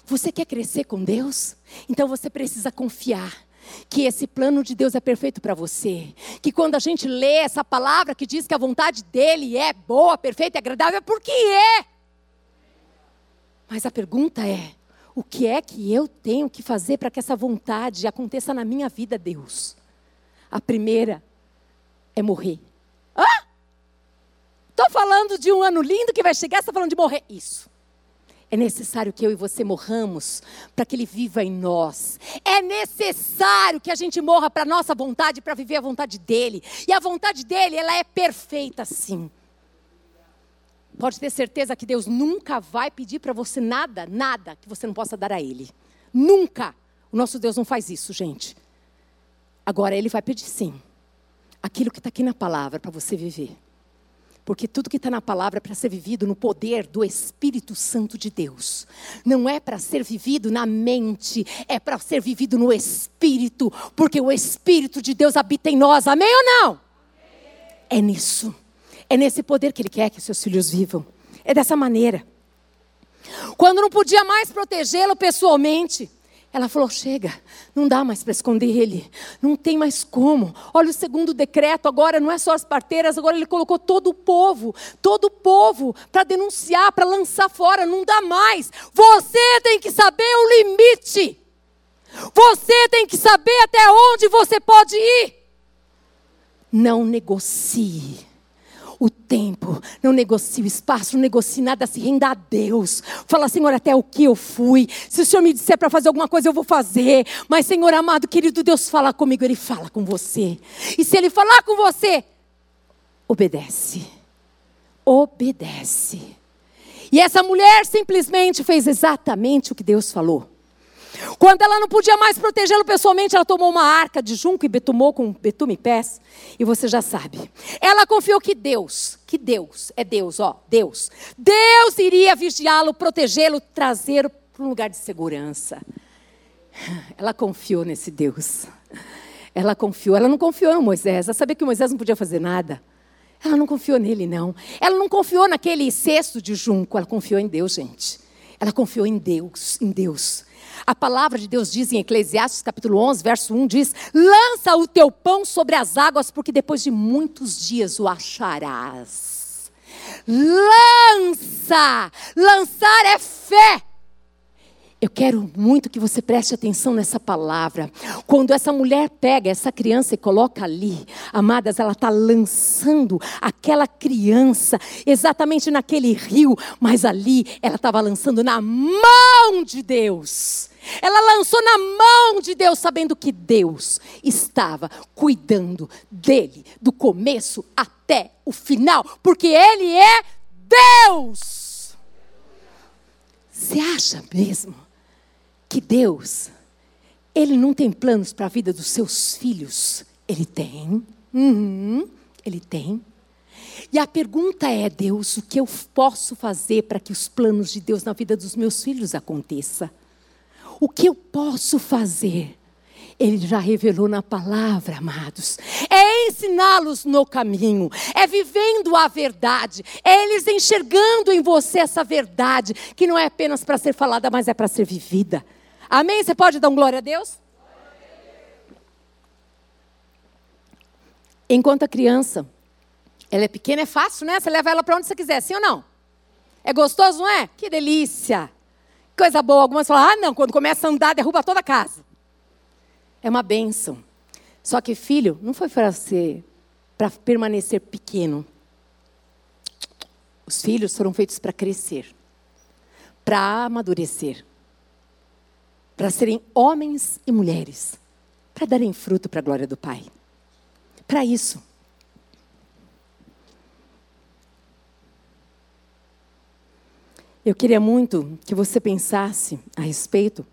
A: Você quer crescer com Deus? Então você precisa confiar que esse plano de Deus é perfeito para você. Que quando a gente lê essa palavra que diz que a vontade dele é boa, perfeita e agradável, é porque é. Mas a pergunta é: o que é que eu tenho que fazer para que essa vontade aconteça na minha vida, Deus? A primeira é morrer. Hã? Estou falando de um ano lindo que vai chegar, você está falando de morrer. Isso. É necessário que eu e você morramos para que Ele viva em nós. É necessário que a gente morra para a nossa vontade, para viver a vontade dEle. E a vontade dEle, ela é perfeita sim. Pode ter certeza que Deus nunca vai pedir para você nada, nada que você não possa dar a Ele. Nunca. O nosso Deus não faz isso, gente. Agora, Ele vai pedir sim. Aquilo que está aqui na palavra para você viver. Porque tudo que está na palavra é para ser vivido no poder do Espírito Santo de Deus. Não é para ser vivido na mente, é para ser vivido no Espírito. Porque o Espírito de Deus habita em nós. Amém ou não? É nisso. É nesse poder que Ele quer que seus filhos vivam. É dessa maneira. Quando não podia mais protegê-lo pessoalmente, ela falou: chega, não dá mais para esconder ele, não tem mais como. Olha o segundo decreto, agora não é só as parteiras, agora ele colocou todo o povo, todo o povo, para denunciar, para lançar fora, não dá mais. Você tem que saber o limite, você tem que saber até onde você pode ir. Não negocie o tempo, não negocie o espaço, não negocie nada, se renda a Deus. Fala, Senhor, até o que eu fui. Se o Senhor me disser para fazer alguma coisa, eu vou fazer. Mas, Senhor amado, querido Deus, fala comigo, Ele fala com você. E se Ele falar com você, obedece. Obedece. E essa mulher simplesmente fez exatamente o que Deus falou. Quando ela não podia mais protegê-lo pessoalmente, ela tomou uma arca de junco e betumou com betume e pés. E você já sabe. Ela confiou que Deus, que Deus, é Deus, ó, Deus. Deus iria vigiá-lo, protegê-lo, trazê-lo para um lugar de segurança. Ela confiou nesse Deus. Ela confiou. Ela não confiou no Moisés. Ela sabia que Moisés não podia fazer nada. Ela não confiou nele, não. Ela não confiou naquele cesto de junco. Ela confiou em Deus, gente. Ela confiou em Deus, em Deus. A palavra de Deus diz em Eclesiastes capítulo 11, verso 1, diz: Lança o teu pão sobre as águas, porque depois de muitos dias o acharás. Lança! Lançar é fé. Eu quero muito que você preste atenção nessa palavra. Quando essa mulher pega essa criança e coloca ali, amadas, ela está lançando aquela criança exatamente naquele rio, mas ali ela estava lançando na mão de Deus. Ela lançou na mão de Deus, sabendo que Deus estava cuidando dele, do começo até o final, porque Ele é Deus. Você acha mesmo? que Deus, Ele não tem planos para a vida dos seus filhos. Ele tem. Uhum, ele tem. E a pergunta é, Deus, o que eu posso fazer para que os planos de Deus na vida dos meus filhos aconteça? O que eu posso fazer? Ele já revelou na palavra, amados. É ensiná-los no caminho, é vivendo a verdade, é eles enxergando em você essa verdade, que não é apenas para ser falada, mas é para ser vivida. Amém? Você pode dar um glória a Deus? Enquanto a criança, ela é pequena, é fácil, né? Você leva ela para onde você quiser, sim ou não? É gostoso, não é? Que delícia! Coisa boa. Algumas falam, ah, não, quando começa a andar, derruba toda a casa. É uma bênção. Só que filho não foi para ser, para permanecer pequeno. Os filhos foram feitos para crescer, para amadurecer, para serem homens e mulheres, para darem fruto para a glória do Pai. Para isso. Eu queria muito que você pensasse a respeito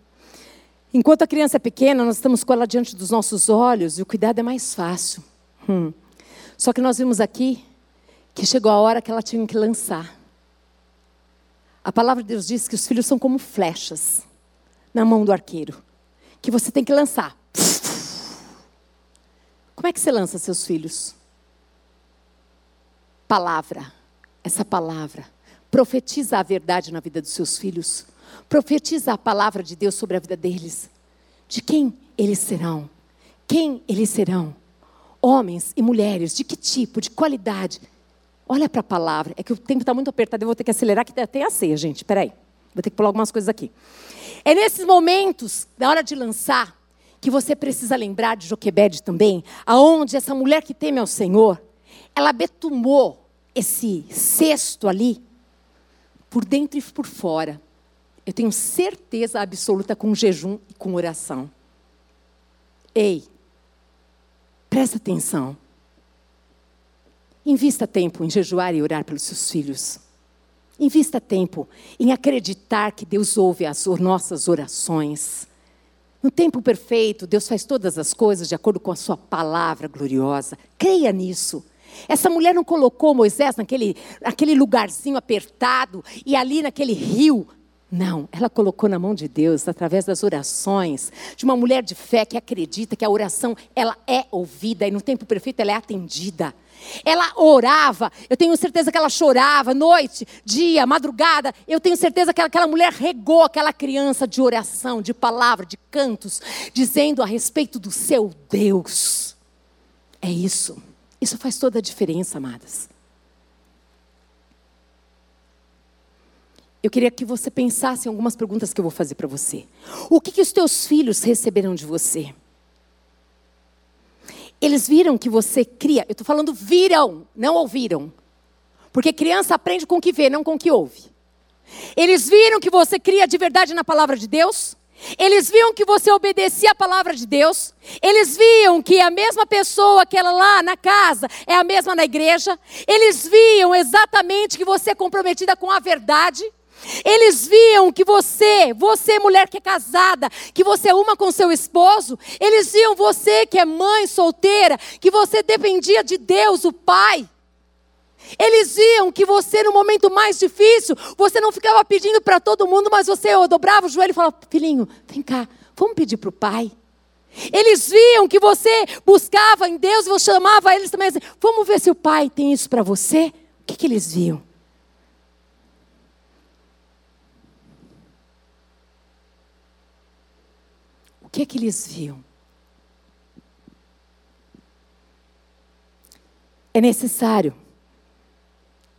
A: Enquanto a criança é pequena, nós estamos com ela diante dos nossos olhos e o cuidado é mais fácil. Hum. Só que nós vimos aqui que chegou a hora que ela tinha que lançar. A palavra de Deus diz que os filhos são como flechas na mão do arqueiro, que você tem que lançar. Como é que você lança seus filhos? Palavra. Essa palavra profetiza a verdade na vida dos seus filhos. Profetiza a palavra de Deus sobre a vida deles. De quem eles serão? Quem eles serão? Homens e mulheres, de que tipo, de qualidade? Olha para a palavra. É que o tempo está muito apertado, eu vou ter que acelerar, que até a ceia, gente. Peraí. Vou ter que pular algumas coisas aqui. É nesses momentos, na hora de lançar, que você precisa lembrar de Joquebede também, aonde essa mulher que teme ao Senhor, ela betumou esse cesto ali, por dentro e por fora. Eu tenho certeza absoluta com jejum e com oração. Ei, presta atenção. Invista tempo em jejuar e orar pelos seus filhos. Invista tempo em acreditar que Deus ouve as nossas orações. No tempo perfeito, Deus faz todas as coisas de acordo com a sua palavra gloriosa. Creia nisso. Essa mulher não colocou Moisés naquele, naquele lugarzinho apertado e ali naquele rio não, ela colocou na mão de Deus, através das orações, de uma mulher de fé que acredita que a oração ela é ouvida e no tempo perfeito ela é atendida. Ela orava, eu tenho certeza que ela chorava, noite, dia, madrugada. Eu tenho certeza que aquela mulher regou aquela criança de oração, de palavra, de cantos, dizendo a respeito do seu Deus. É isso. Isso faz toda a diferença, amadas. eu queria que você pensasse em algumas perguntas que eu vou fazer para você. O que, que os teus filhos receberam de você? Eles viram que você cria. Eu estou falando viram, não ouviram. Porque criança aprende com o que vê, não com o que ouve. Eles viram que você cria de verdade na palavra de Deus? Eles viam que você obedecia a palavra de Deus. Eles viam que a mesma pessoa que ela lá na casa é a mesma na igreja. Eles viam exatamente que você é comprometida com a verdade. Eles viam que você, você mulher que é casada, que você é uma com seu esposo, eles viam você que é mãe solteira, que você dependia de Deus, o Pai. Eles viam que você, no momento mais difícil, você não ficava pedindo para todo mundo, mas você dobrava o joelho e falava: Filhinho, vem cá, vamos pedir para o Pai. Eles viam que você buscava em Deus, você chamava eles também assim: Vamos ver se o Pai tem isso para você. O que, que eles viam? que é que eles viam? É necessário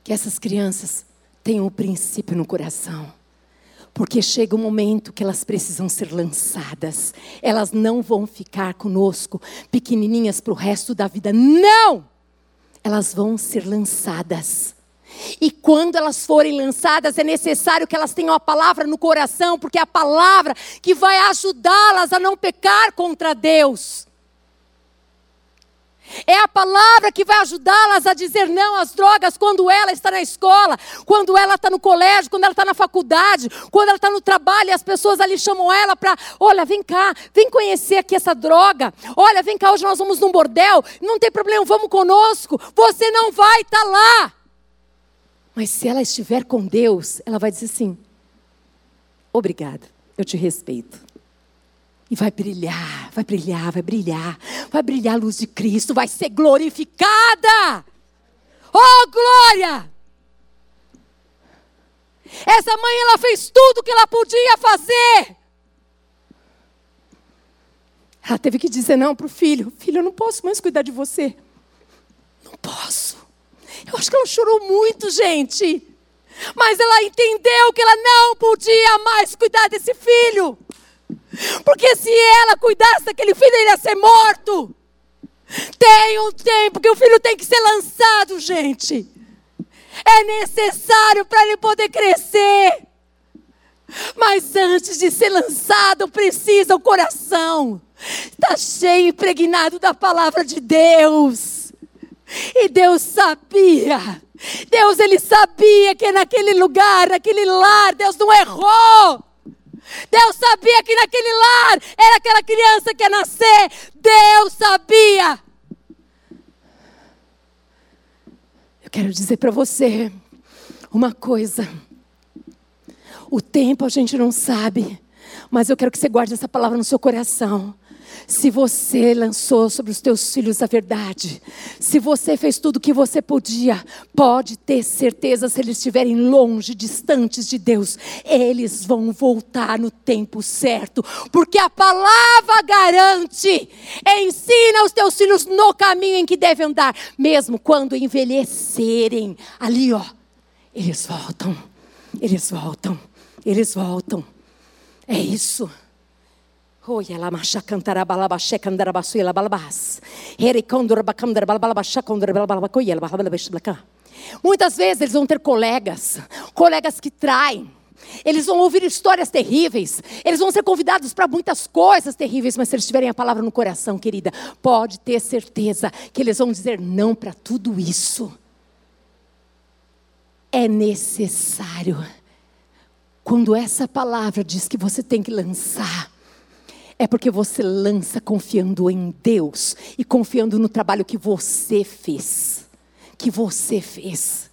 A: que essas crianças tenham o princípio no coração. Porque chega um momento que elas precisam ser lançadas. Elas não vão ficar conosco pequenininhas para o resto da vida. Não! Elas vão ser lançadas. E quando elas forem lançadas, é necessário que elas tenham a palavra no coração, porque é a palavra que vai ajudá-las a não pecar contra Deus. É a palavra que vai ajudá-las a dizer não às drogas quando ela está na escola, quando ela está no colégio, quando ela está na faculdade, quando ela está no trabalho e as pessoas ali chamam ela para: olha, vem cá, vem conhecer aqui essa droga. Olha, vem cá, hoje nós vamos num bordel. Não tem problema, vamos conosco. Você não vai estar tá lá. Mas se ela estiver com Deus, ela vai dizer assim: obrigada, eu te respeito. E vai brilhar, vai brilhar, vai brilhar, vai brilhar a luz de Cristo, vai ser glorificada. Oh, glória! Essa mãe, ela fez tudo que ela podia fazer. Ela teve que dizer não para o filho: Filho, eu não posso mais cuidar de você. Não posso. Eu acho que ela chorou muito, gente. Mas ela entendeu que ela não podia mais cuidar desse filho. Porque se ela cuidasse daquele filho, ele ia ser morto. Tem um tempo que o filho tem que ser lançado, gente. É necessário para ele poder crescer. Mas antes de ser lançado, precisa o coração. Está cheio, impregnado da palavra de Deus. E Deus sabia. Deus, ele sabia que naquele lugar, naquele lar, Deus não errou. Deus sabia que naquele lar era aquela criança que ia nascer. Deus sabia. Eu quero dizer para você uma coisa. O tempo a gente não sabe, mas eu quero que você guarde essa palavra no seu coração. Se você lançou sobre os teus filhos a verdade, se você fez tudo o que você podia, pode ter certeza, se eles estiverem longe, distantes de Deus, eles vão voltar no tempo certo, porque a palavra garante. Ensina os teus filhos no caminho em que devem andar, mesmo quando envelhecerem. Ali, ó, eles voltam, eles voltam, eles voltam. É isso. Muitas vezes eles vão ter colegas, colegas que traem. Eles vão ouvir histórias terríveis. Eles vão ser convidados para muitas coisas terríveis, mas se eles tiverem a palavra no coração, querida, pode ter certeza que eles vão dizer não para tudo isso. É necessário. Quando essa palavra diz que você tem que lançar, é porque você lança confiando em Deus e confiando no trabalho que você fez. Que você fez.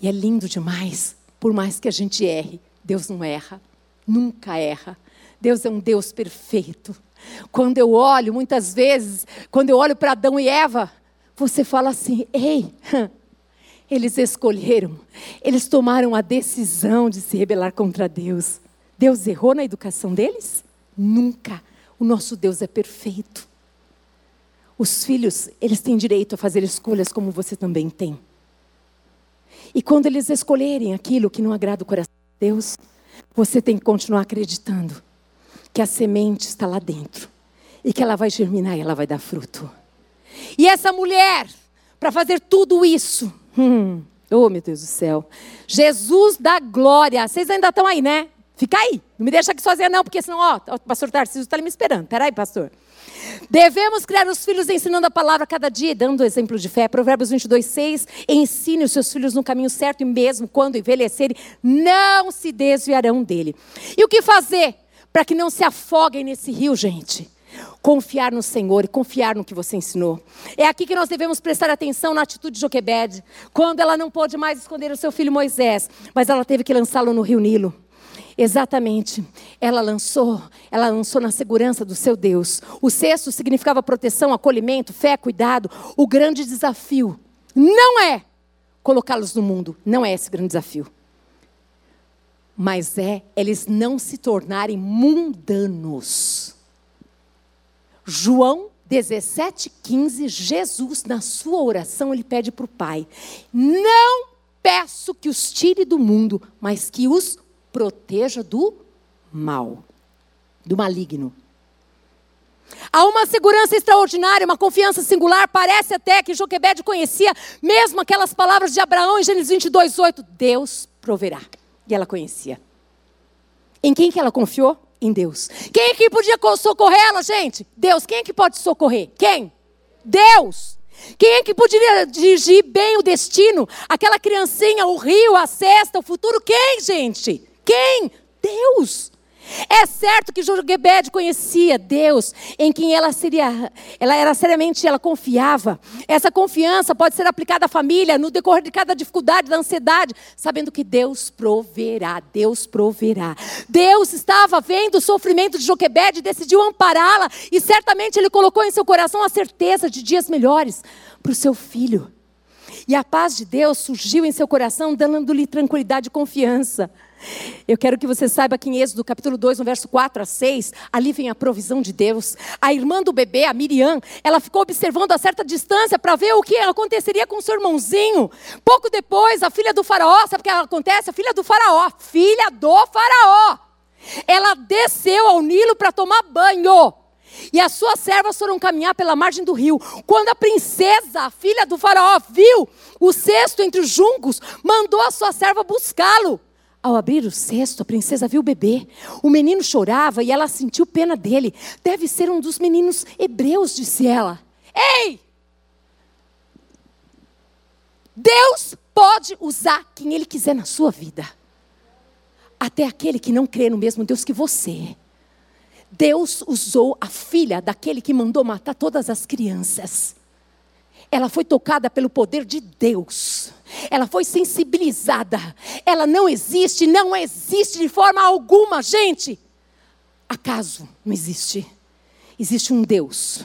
A: E é lindo demais, por mais que a gente erre, Deus não erra, nunca erra. Deus é um Deus perfeito. Quando eu olho, muitas vezes, quando eu olho para Adão e Eva, você fala assim: ei, eles escolheram, eles tomaram a decisão de se rebelar contra Deus. Deus errou na educação deles? Nunca. O nosso Deus é perfeito. Os filhos, eles têm direito a fazer escolhas como você também tem. E quando eles escolherem aquilo que não agrada o coração de Deus, você tem que continuar acreditando que a semente está lá dentro e que ela vai germinar e ela vai dar fruto. E essa mulher, para fazer tudo isso, hum, oh meu Deus do céu, Jesus da glória, vocês ainda estão aí, né? Fica aí, não me deixa aqui sozinha não, porque senão, ó, o pastor Tarcísio está ali me esperando. Peraí, pastor. Devemos criar os filhos ensinando a palavra cada dia, dando exemplo de fé. Provérbios 22, 6. Ensine os seus filhos no caminho certo e mesmo quando envelhecerem, não se desviarão dele. E o que fazer para que não se afoguem nesse rio, gente? Confiar no Senhor e confiar no que você ensinou. É aqui que nós devemos prestar atenção na atitude de Joquebed, quando ela não pôde mais esconder o seu filho Moisés, mas ela teve que lançá-lo no rio Nilo. Exatamente. Ela lançou, ela lançou na segurança do seu Deus. O sexto significava proteção, acolhimento, fé, cuidado. O grande desafio não é colocá-los no mundo, não é esse grande desafio. Mas é eles não se tornarem mundanos. João 17,15, Jesus, na sua oração, ele pede para o Pai: Não peço que os tire do mundo, mas que os proteja do mal, do maligno. Há uma segurança extraordinária, uma confiança singular. Parece até que Joquebed conhecia mesmo aquelas palavras de Abraão em Gênesis 22, 8. Deus proverá. E ela conhecia. Em quem que ela confiou? em Deus. Quem é que podia socorrer ela, gente? Deus. Quem é que pode socorrer? Quem? Deus. Quem é que poderia dirigir bem o destino? Aquela criancinha, o rio, a cesta, o futuro? Quem, gente? Quem? Deus. É certo que Joquebede conhecia Deus, em quem ela seria, ela era seriamente, ela confiava. Essa confiança pode ser aplicada à família no decorrer de cada dificuldade, da ansiedade, sabendo que Deus proverá, Deus proverá. Deus estava vendo o sofrimento de Joquebede e decidiu ampará-la, e certamente ele colocou em seu coração a certeza de dias melhores para o seu filho. E a paz de Deus surgiu em seu coração, dando-lhe tranquilidade e confiança. Eu quero que você saiba que em Êxodo capítulo 2, no verso 4 a 6, ali vem a provisão de Deus. A irmã do bebê, a Miriam, ela ficou observando a certa distância para ver o que aconteceria com seu irmãozinho. Pouco depois, a filha do faraó, sabe o que acontece? A filha do faraó, filha do faraó. Ela desceu ao Nilo para tomar banho. E as suas servas foram caminhar pela margem do rio. Quando a princesa, a filha do faraó, viu o cesto entre os juncos, mandou a sua serva buscá-lo. Ao abrir o cesto, a princesa viu o bebê. O menino chorava e ela sentiu pena dele. Deve ser um dos meninos hebreus, disse ela. Ei! Deus pode usar quem Ele quiser na sua vida. Até aquele que não crê no mesmo Deus que você. Deus usou a filha daquele que mandou matar todas as crianças. Ela foi tocada pelo poder de Deus ela foi sensibilizada. Ela não existe, não existe de forma alguma, gente. Acaso não existe? Existe um Deus.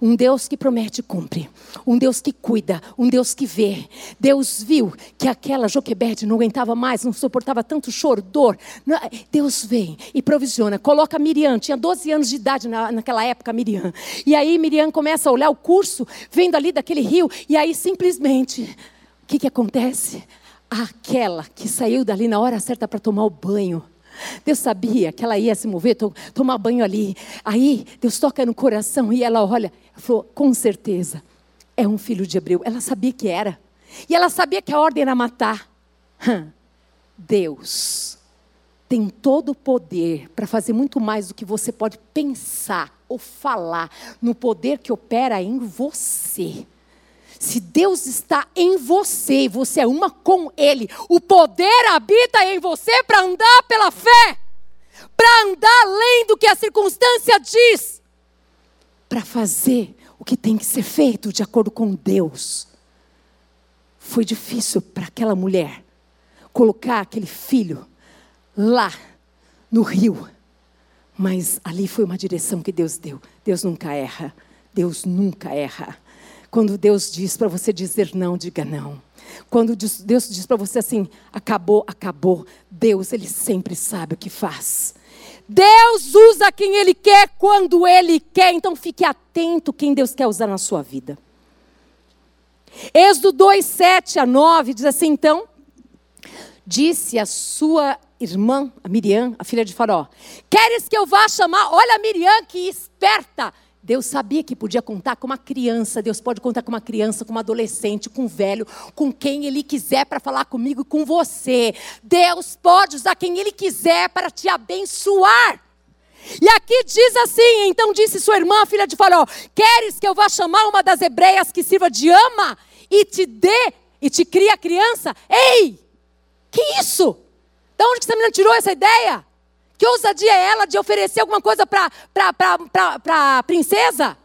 A: Um Deus que promete e cumpre. Um Deus que cuida. Um Deus que vê. Deus viu que aquela Joquebede não aguentava mais, não suportava tanto choro, dor. Deus vem e provisiona. Coloca Miriam, tinha 12 anos de idade na, naquela época, Miriam. E aí Miriam começa a olhar o curso, vendo ali daquele rio, e aí simplesmente que, que acontece? Aquela que saiu dali na hora certa para tomar o banho. Deus sabia que ela ia se mover, to tomar banho ali. Aí Deus toca no coração e ela olha. Falou: com certeza, é um filho de Hebreu. Ela sabia que era. E ela sabia que a ordem era matar. Deus tem todo o poder para fazer muito mais do que você pode pensar ou falar no poder que opera em você. Se Deus está em você e você é uma com Ele, o poder habita em você para andar pela fé, para andar além do que a circunstância diz, para fazer o que tem que ser feito de acordo com Deus. Foi difícil para aquela mulher colocar aquele filho lá no rio, mas ali foi uma direção que Deus deu. Deus nunca erra. Deus nunca erra. Quando Deus diz para você dizer não, diga não. Quando Deus diz para você assim, acabou, acabou. Deus, Ele sempre sabe o que faz. Deus usa quem Ele quer, quando Ele quer. Então fique atento quem Deus quer usar na sua vida. Êxodo 2, 7 a 9 diz assim: então, disse a sua irmã, a Miriam, a filha de Faraó: Queres que eu vá chamar? Olha a Miriam que esperta Deus sabia que podia contar com uma criança, Deus pode contar com uma criança, com um adolescente, com um velho, com quem Ele quiser para falar comigo e com você. Deus pode usar quem Ele quiser para te abençoar. E aqui diz assim: então disse sua irmã, filha de Faraó: Queres que eu vá chamar uma das hebreias que sirva de ama e te dê e te crie a criança? Ei, que isso? De onde que essa menina tirou essa ideia? Que ousadia é ela de oferecer alguma coisa para a princesa?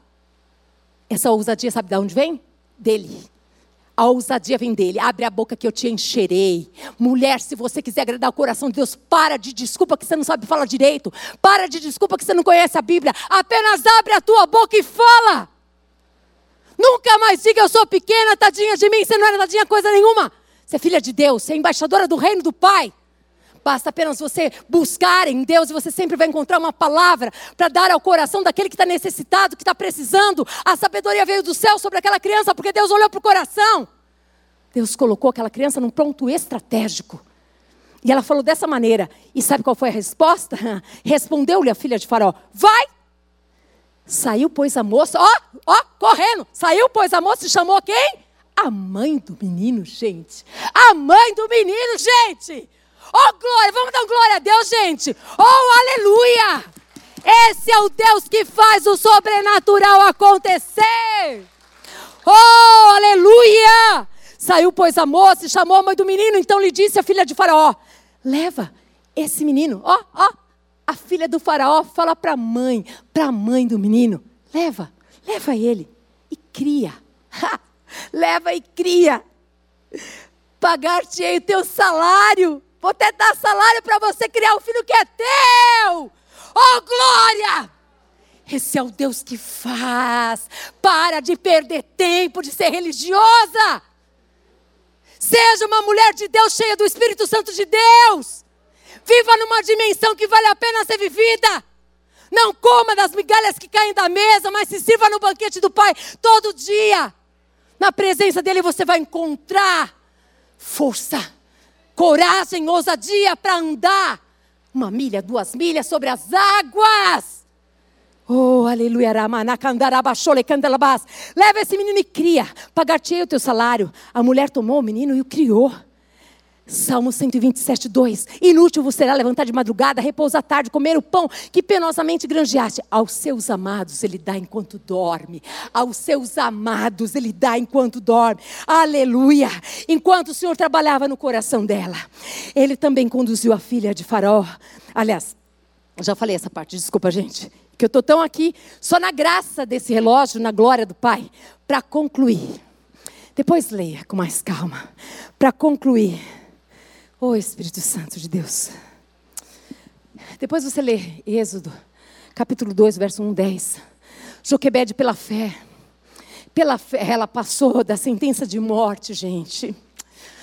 A: Essa ousadia, sabe de onde vem? Dele. A ousadia vem dele. Abre a boca que eu te encherei. Mulher, se você quiser agradar o coração de Deus, para de desculpa que você não sabe falar direito. Para de desculpa que você não conhece a Bíblia. Apenas abre a tua boca e fala. Nunca mais diga eu sou pequena, tadinha de mim, você não era tadinha coisa nenhuma. Você é filha de Deus, você é embaixadora do reino do Pai. Basta apenas você buscar em Deus e você sempre vai encontrar uma palavra para dar ao coração daquele que está necessitado, que está precisando. A sabedoria veio do céu sobre aquela criança porque Deus olhou para o coração. Deus colocou aquela criança num ponto estratégico. E ela falou dessa maneira. E sabe qual foi a resposta? Respondeu-lhe a filha de Faraó: Vai! Saiu, pois, a moça, ó, ó, correndo. Saiu, pois, a moça e chamou quem? A mãe do menino, gente. A mãe do menino, gente. Oh, glória! Vamos dar glória a Deus, gente! Oh, aleluia! Esse é o Deus que faz o sobrenatural acontecer! Oh, aleluia! Saiu, pois, a moça e chamou a mãe do menino. Então lhe disse a filha de Faraó: Leva esse menino, ó, ó. A filha do Faraó fala para a mãe, para a mãe do menino: Leva, leva ele e cria. leva e cria. Pagar-te-ei o teu salário. Vou até dar salário para você criar o filho que é teu. Oh, glória! Esse é o Deus que faz. Para de perder tempo de ser religiosa. Seja uma mulher de Deus cheia do Espírito Santo de Deus. Viva numa dimensão que vale a pena ser vivida. Não coma das migalhas que caem da mesa, mas se sirva no banquete do Pai todo dia. Na presença dele você vai encontrar força, coragem, ousadia para andar uma milha, duas milhas sobre as águas. Oh, aleluia, Leva esse menino e cria. Pagar-te o teu salário. A mulher tomou o menino e o criou. Salmo 127, 2. Inútil será levantar de madrugada, repousar tarde, comer o pão que penosamente granjeaste. Aos seus amados ele dá enquanto dorme. Aos seus amados ele dá enquanto dorme. Aleluia. Enquanto o Senhor trabalhava no coração dela, ele também conduziu a filha de Faraó. Aliás, já falei essa parte, desculpa, gente. Que eu estou tão aqui só na graça desse relógio, na glória do Pai, para concluir. Depois leia com mais calma. Para concluir. Oh Espírito Santo de Deus. Depois você lê Êxodo, capítulo 2, verso 1, 10. Joquebede pela fé. Pela fé, ela passou da sentença de morte, gente.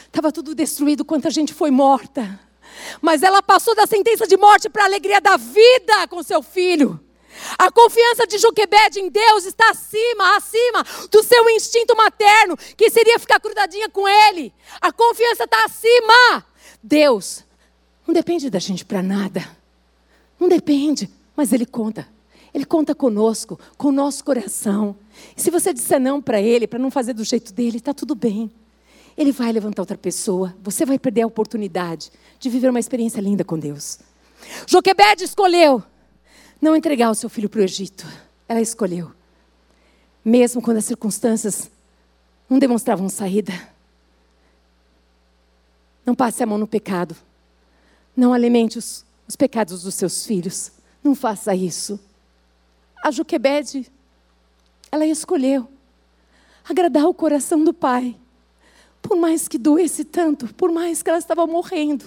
A: Estava tudo destruído, quanta gente foi morta. Mas ela passou da sentença de morte para a alegria da vida com seu filho. A confiança de Joquebede em Deus está acima, acima do seu instinto materno, que seria ficar grudadinha com ele. A confiança está acima. Deus não depende da gente para nada. Não depende, mas Ele conta. Ele conta conosco, com o nosso coração. E se você disser não para Ele, para não fazer do jeito dele, está tudo bem. Ele vai levantar outra pessoa. Você vai perder a oportunidade de viver uma experiência linda com Deus. Joquebede escolheu não entregar o seu filho para o Egito. Ela escolheu. Mesmo quando as circunstâncias não demonstravam saída. Não passe a mão no pecado. Não alimente os, os pecados dos seus filhos. Não faça isso. A Joquebede, ela escolheu agradar o coração do pai. Por mais que doesse tanto, por mais que ela estava morrendo,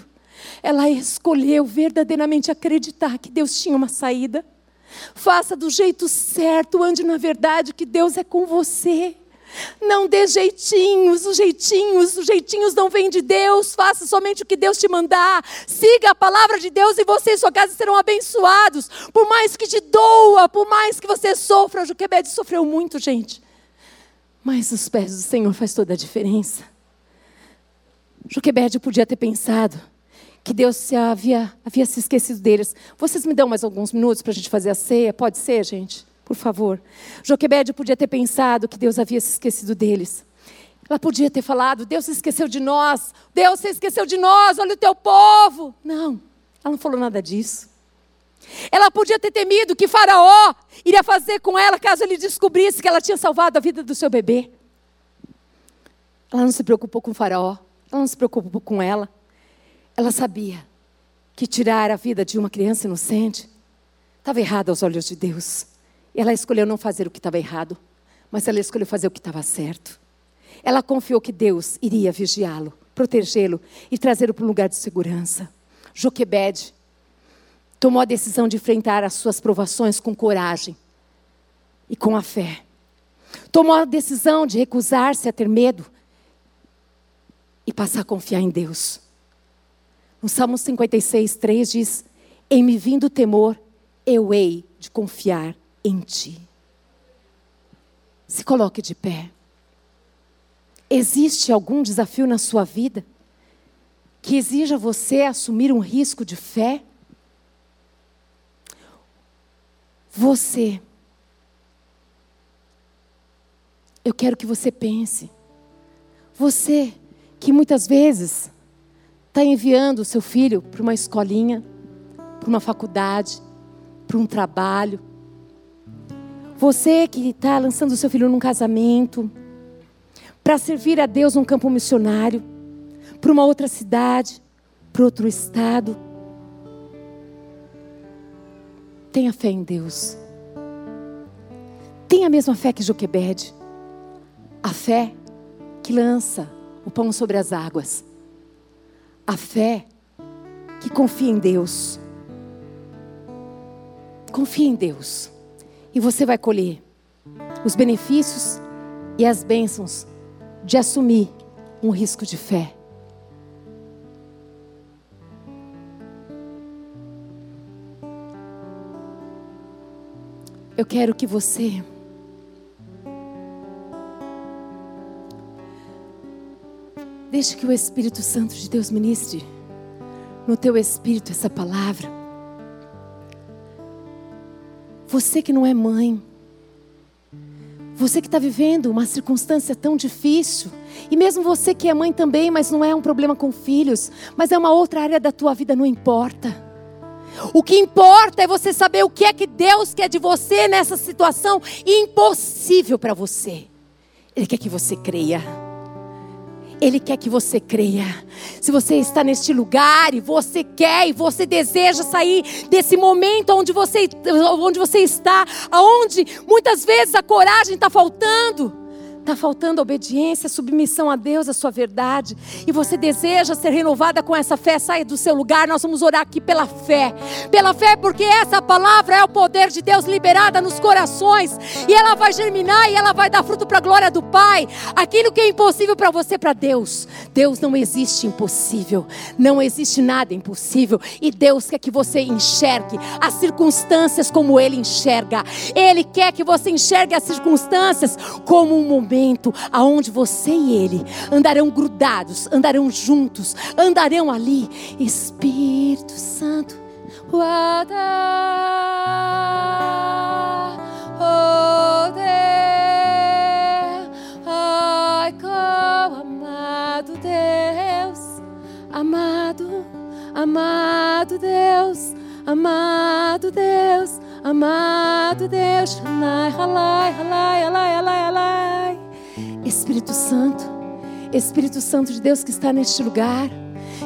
A: ela escolheu verdadeiramente acreditar que Deus tinha uma saída. Faça do jeito certo, ande na verdade, que Deus é com você. Não dê jeitinhos, os jeitinhos, os jeitinhos não vêm de Deus. Faça somente o que Deus te mandar. Siga a palavra de Deus e você e sua casa serão abençoados. Por mais que te doa, por mais que você sofra. Joquebede sofreu muito, gente. Mas os pés do Senhor faz toda a diferença. Joquebede podia ter pensado que Deus se havia, havia se esquecido deles. Vocês me dão mais alguns minutos para a gente fazer a ceia? Pode ser, gente? Por favor. Joquebede podia ter pensado que Deus havia se esquecido deles. Ela podia ter falado: Deus se esqueceu de nós, Deus se esqueceu de nós, olha o teu povo. Não, ela não falou nada disso. Ela podia ter temido que Faraó iria fazer com ela caso ele descobrisse que ela tinha salvado a vida do seu bebê. Ela não se preocupou com Faraó, ela não se preocupou com ela. Ela sabia que tirar a vida de uma criança inocente estava errado aos olhos de Deus. Ela escolheu não fazer o que estava errado, mas ela escolheu fazer o que estava certo. Ela confiou que Deus iria vigiá-lo, protegê-lo e trazê-lo para um lugar de segurança. Joquebede tomou a decisão de enfrentar as suas provações com coragem e com a fé. Tomou a decisão de recusar-se a ter medo e passar a confiar em Deus. No Salmo 56, 3 diz: Em me vindo o temor, eu hei de confiar em ti. Se coloque de pé. Existe algum desafio na sua vida que exija você assumir um risco de fé? Você. Eu quero que você pense. Você que muitas vezes está enviando o seu filho para uma escolinha, para uma faculdade, para um trabalho. Você que está lançando o seu filho num casamento, para servir a Deus num campo missionário, para uma outra cidade, para outro estado. Tenha fé em Deus. Tenha a mesma fé que Joquebede. A fé que lança o pão sobre as águas. A fé que confia em Deus. Confie em Deus. E você vai colher os benefícios e as bênçãos de assumir um risco de fé. Eu quero que você deixe que o Espírito Santo de Deus ministre no teu espírito essa palavra. Você que não é mãe, você que está vivendo uma circunstância tão difícil, e mesmo você que é mãe também, mas não é um problema com filhos, mas é uma outra área da tua vida, não importa. O que importa é você saber o que é que Deus quer de você nessa situação impossível para você. Ele quer que você creia. Ele quer que você creia. Se você está neste lugar e você quer e você deseja sair desse momento onde você, onde você está, aonde muitas vezes a coragem está faltando. Está faltando obediência, submissão a Deus, a sua verdade. E você deseja ser renovada com essa fé, saia do seu lugar. Nós vamos orar aqui pela fé. Pela fé, porque essa palavra é o poder de Deus liberada nos corações. E ela vai germinar e ela vai dar fruto para a glória do Pai. Aquilo que é impossível para você, para Deus. Deus não existe impossível. Não existe nada impossível. E Deus quer que você enxergue as circunstâncias como Ele enxerga. Ele quer que você enxergue as circunstâncias como um momento momento aonde você e ele andarão grudados, andarão juntos, andarão ali. Espírito Santo, guarda, oh Deus, ai, oh, amado Deus, amado, amado Deus, amado Deus. Amado Deus. Espírito Santo, Espírito Santo de Deus que está neste lugar,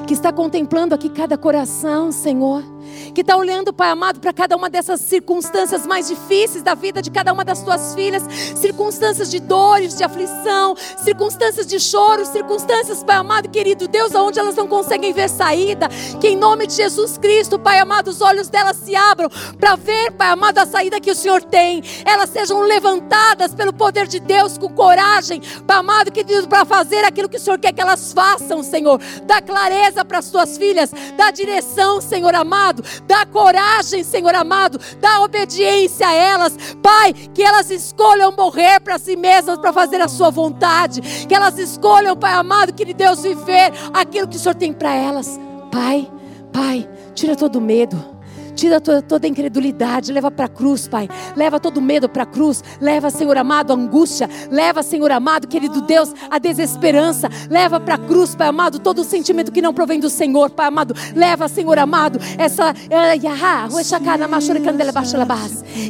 A: que está contemplando aqui cada coração, Senhor que está olhando, Pai amado, para cada uma dessas circunstâncias mais difíceis da vida de cada uma das tuas filhas, circunstâncias de dores, de aflição, circunstâncias de choro, circunstâncias, Pai amado, querido Deus, aonde elas não conseguem ver saída, que em nome de Jesus Cristo, Pai amado, os olhos delas se abram para ver, Pai amado, a saída que o Senhor tem, elas sejam levantadas pelo poder de Deus com coragem, Pai amado, querido, para fazer aquilo que o Senhor quer que elas façam, Senhor, dá clareza para as tuas filhas, dá direção, Senhor amado, dá coragem, Senhor amado, dá obediência a elas, Pai, que elas escolham morrer para si mesmas, para fazer a Sua vontade, que elas escolham, Pai amado, que Deus viver aquilo que o Senhor tem para elas, Pai, Pai, tira todo o medo. Tira toda, toda a incredulidade, leva para a cruz, Pai. Leva todo medo para a cruz. Leva, Senhor amado, a angústia. Leva, Senhor amado, querido Deus, a desesperança. Leva para a cruz, Pai amado, todo o sentimento que não provém do Senhor, Pai amado. Leva, Senhor amado, essa. Eh,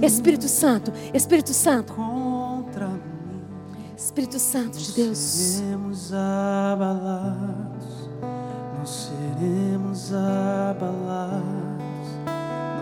A: Espírito Santo, Espírito Santo. Espírito Santo de Deus.
B: Seremos abalados, não seremos abalados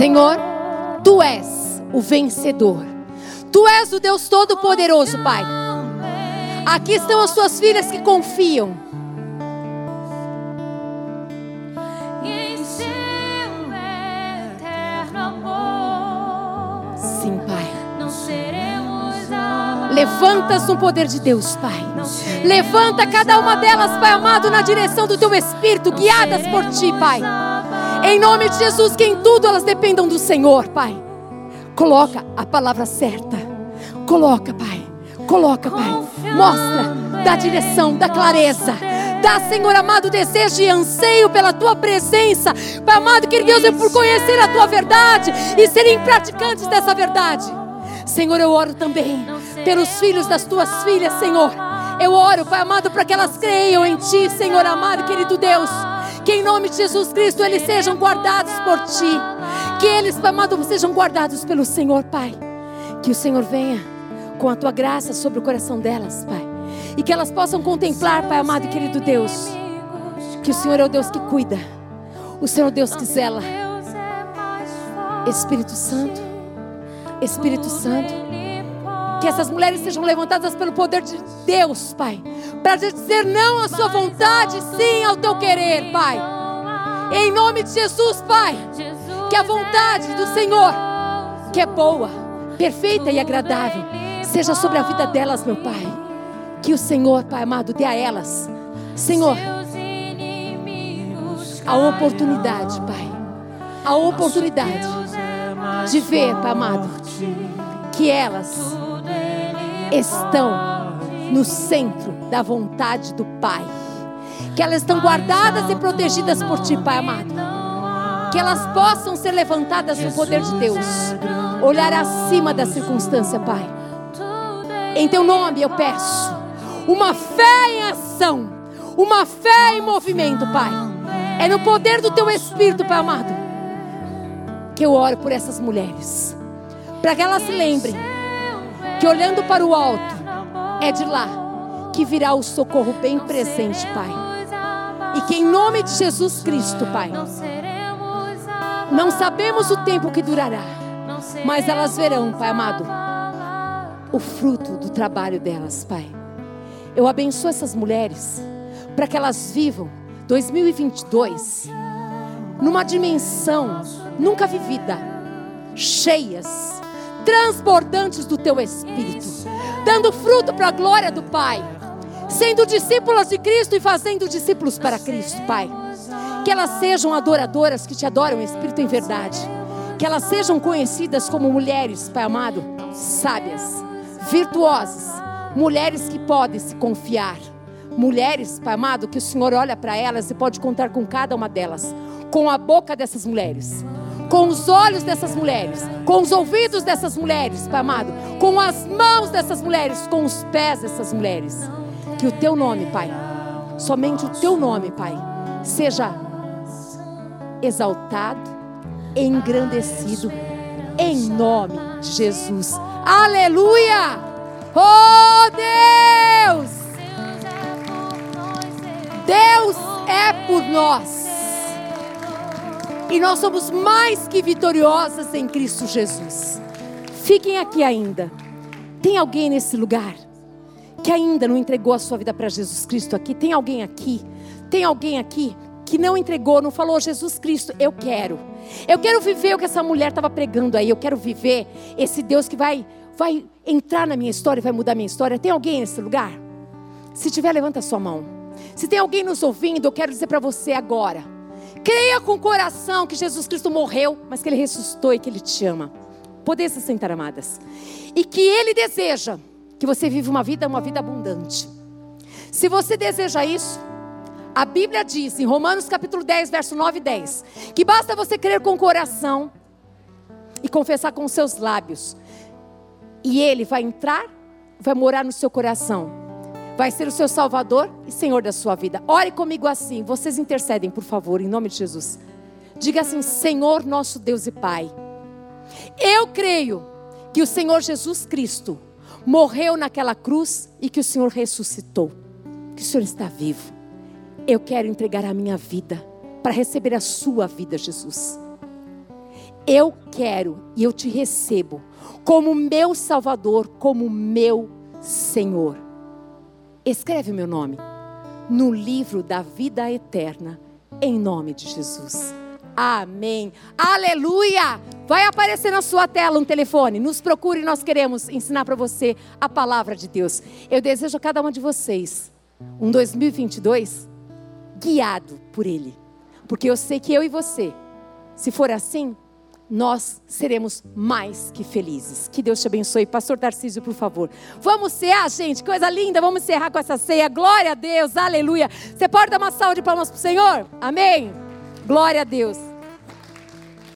A: Senhor, tu és o vencedor. Tu és o Deus Todo-Poderoso, Pai. Aqui estão as suas filhas que confiam.
C: Sim, Pai.
A: Levantas no poder de Deus, Pai. Levanta cada uma delas, Pai amado, na direção do teu Espírito, guiadas por ti, Pai. Em nome de Jesus, que em tudo elas dependam do Senhor, Pai. Coloca a palavra certa. Coloca, Pai. Coloca, Pai. Mostra, dá direção, dá clareza. Dá, Senhor amado, desejo e anseio pela tua presença. Pai amado, que Deus é por conhecer a tua verdade e serem praticantes dessa verdade. Senhor, eu oro também pelos filhos das tuas filhas, Senhor. Eu oro, Pai amado, para que elas creiam em Ti, Senhor amado, querido Deus. Que em nome de Jesus Cristo eles sejam guardados por Ti. Que eles, amado, sejam guardados pelo Senhor, Pai. Que o Senhor venha com a Tua graça sobre o coração delas, Pai. E que elas possam contemplar, Pai amado e querido Deus, que o Senhor é o Deus que cuida. O Senhor é o Deus que zela. Espírito Santo, Espírito Santo. Que essas mulheres sejam levantadas pelo poder de Deus, Pai. Para dizer não à sua vontade, sim ao teu querer, Pai. Em nome de Jesus, Pai. Que a vontade do Senhor, que é boa, perfeita e agradável, seja sobre a vida delas, meu Pai. Que o Senhor, Pai amado, dê a elas, Senhor, a oportunidade, Pai. A oportunidade de ver, Pai amado, que elas estão no centro da vontade do Pai. Que elas estão guardadas e protegidas por Ti, Pai amado. Que elas possam ser levantadas no poder de Deus. Olhar acima da circunstância, Pai. Em Teu nome eu peço uma fé em ação, uma fé em movimento, Pai. É no poder do Teu Espírito, Pai amado, que eu oro por essas mulheres. Para que elas se lembrem que olhando para o alto, é de lá que virá o socorro bem presente, Pai. E que em nome de Jesus Cristo, Pai, não sabemos o tempo que durará, mas elas verão, Pai amado, o fruto do trabalho delas, Pai. Eu abençoo essas mulheres para que elas vivam 2022 numa dimensão nunca vivida, cheias, transbordantes do teu espírito, dando fruto para a glória do Pai, sendo discípulas de Cristo e fazendo discípulos para Cristo, Pai. Que elas sejam adoradoras que te adoram, Espírito em verdade. Que elas sejam conhecidas como mulheres, Pai amado, sábias, virtuosas, mulheres que podem se confiar. Mulheres, Pai amado, que o Senhor olha para elas e pode contar com cada uma delas, com a boca dessas mulheres, com os olhos dessas mulheres, com os ouvidos dessas mulheres, Pai amado, com as mãos dessas mulheres, com os pés dessas mulheres. Que o teu nome, Pai, somente o teu nome, Pai, seja exaltado, engrandecido, em nome de Jesus. Aleluia! Oh Deus! Deus é por nós. E nós somos mais que vitoriosas em Cristo Jesus. Fiquem aqui ainda. Tem alguém nesse lugar que ainda não entregou a sua vida para Jesus Cristo aqui? Tem alguém aqui? Tem alguém aqui que não entregou, não falou Jesus Cristo, eu quero. Eu quero viver o que essa mulher estava pregando aí. Eu quero viver esse Deus que vai vai entrar na minha história, vai mudar minha história. Tem alguém nesse lugar? Se tiver, levanta a sua mão. Se tem alguém nos ouvindo, eu quero dizer para você agora. Creia com o coração que Jesus Cristo morreu, mas que Ele ressuscitou e que Ele te ama. Poder se sentar, amadas. E que Ele deseja que você viva uma vida, uma vida abundante. Se você deseja isso, a Bíblia diz em Romanos capítulo 10, verso 9 e 10, que basta você crer com o coração e confessar com os seus lábios. E Ele vai entrar, vai morar no seu coração. Vai ser o seu Salvador e Senhor da sua vida. Ore comigo assim. Vocês intercedem, por favor, em nome de Jesus. Diga assim: Senhor, nosso Deus e Pai. Eu creio que o Senhor Jesus Cristo morreu naquela cruz e que o Senhor ressuscitou. Que o Senhor está vivo. Eu quero entregar a minha vida para receber a sua vida, Jesus. Eu quero e eu te recebo como meu Salvador, como meu Senhor. Escreve meu nome no livro da vida eterna, em nome de Jesus. Amém. Aleluia! Vai aparecer na sua tela um telefone. Nos procure, nós queremos ensinar para você a palavra de Deus. Eu desejo a cada uma de vocês um 2022 guiado por Ele. Porque eu sei que eu e você, se for assim, nós seremos mais que felizes. Que Deus te abençoe. Pastor Tarcísio, por favor. Vamos cear, gente. Coisa linda. Vamos encerrar com essa ceia. Glória a Deus. Aleluia. Você pode dar uma salva de palmas para o Senhor? Amém? Glória a Deus.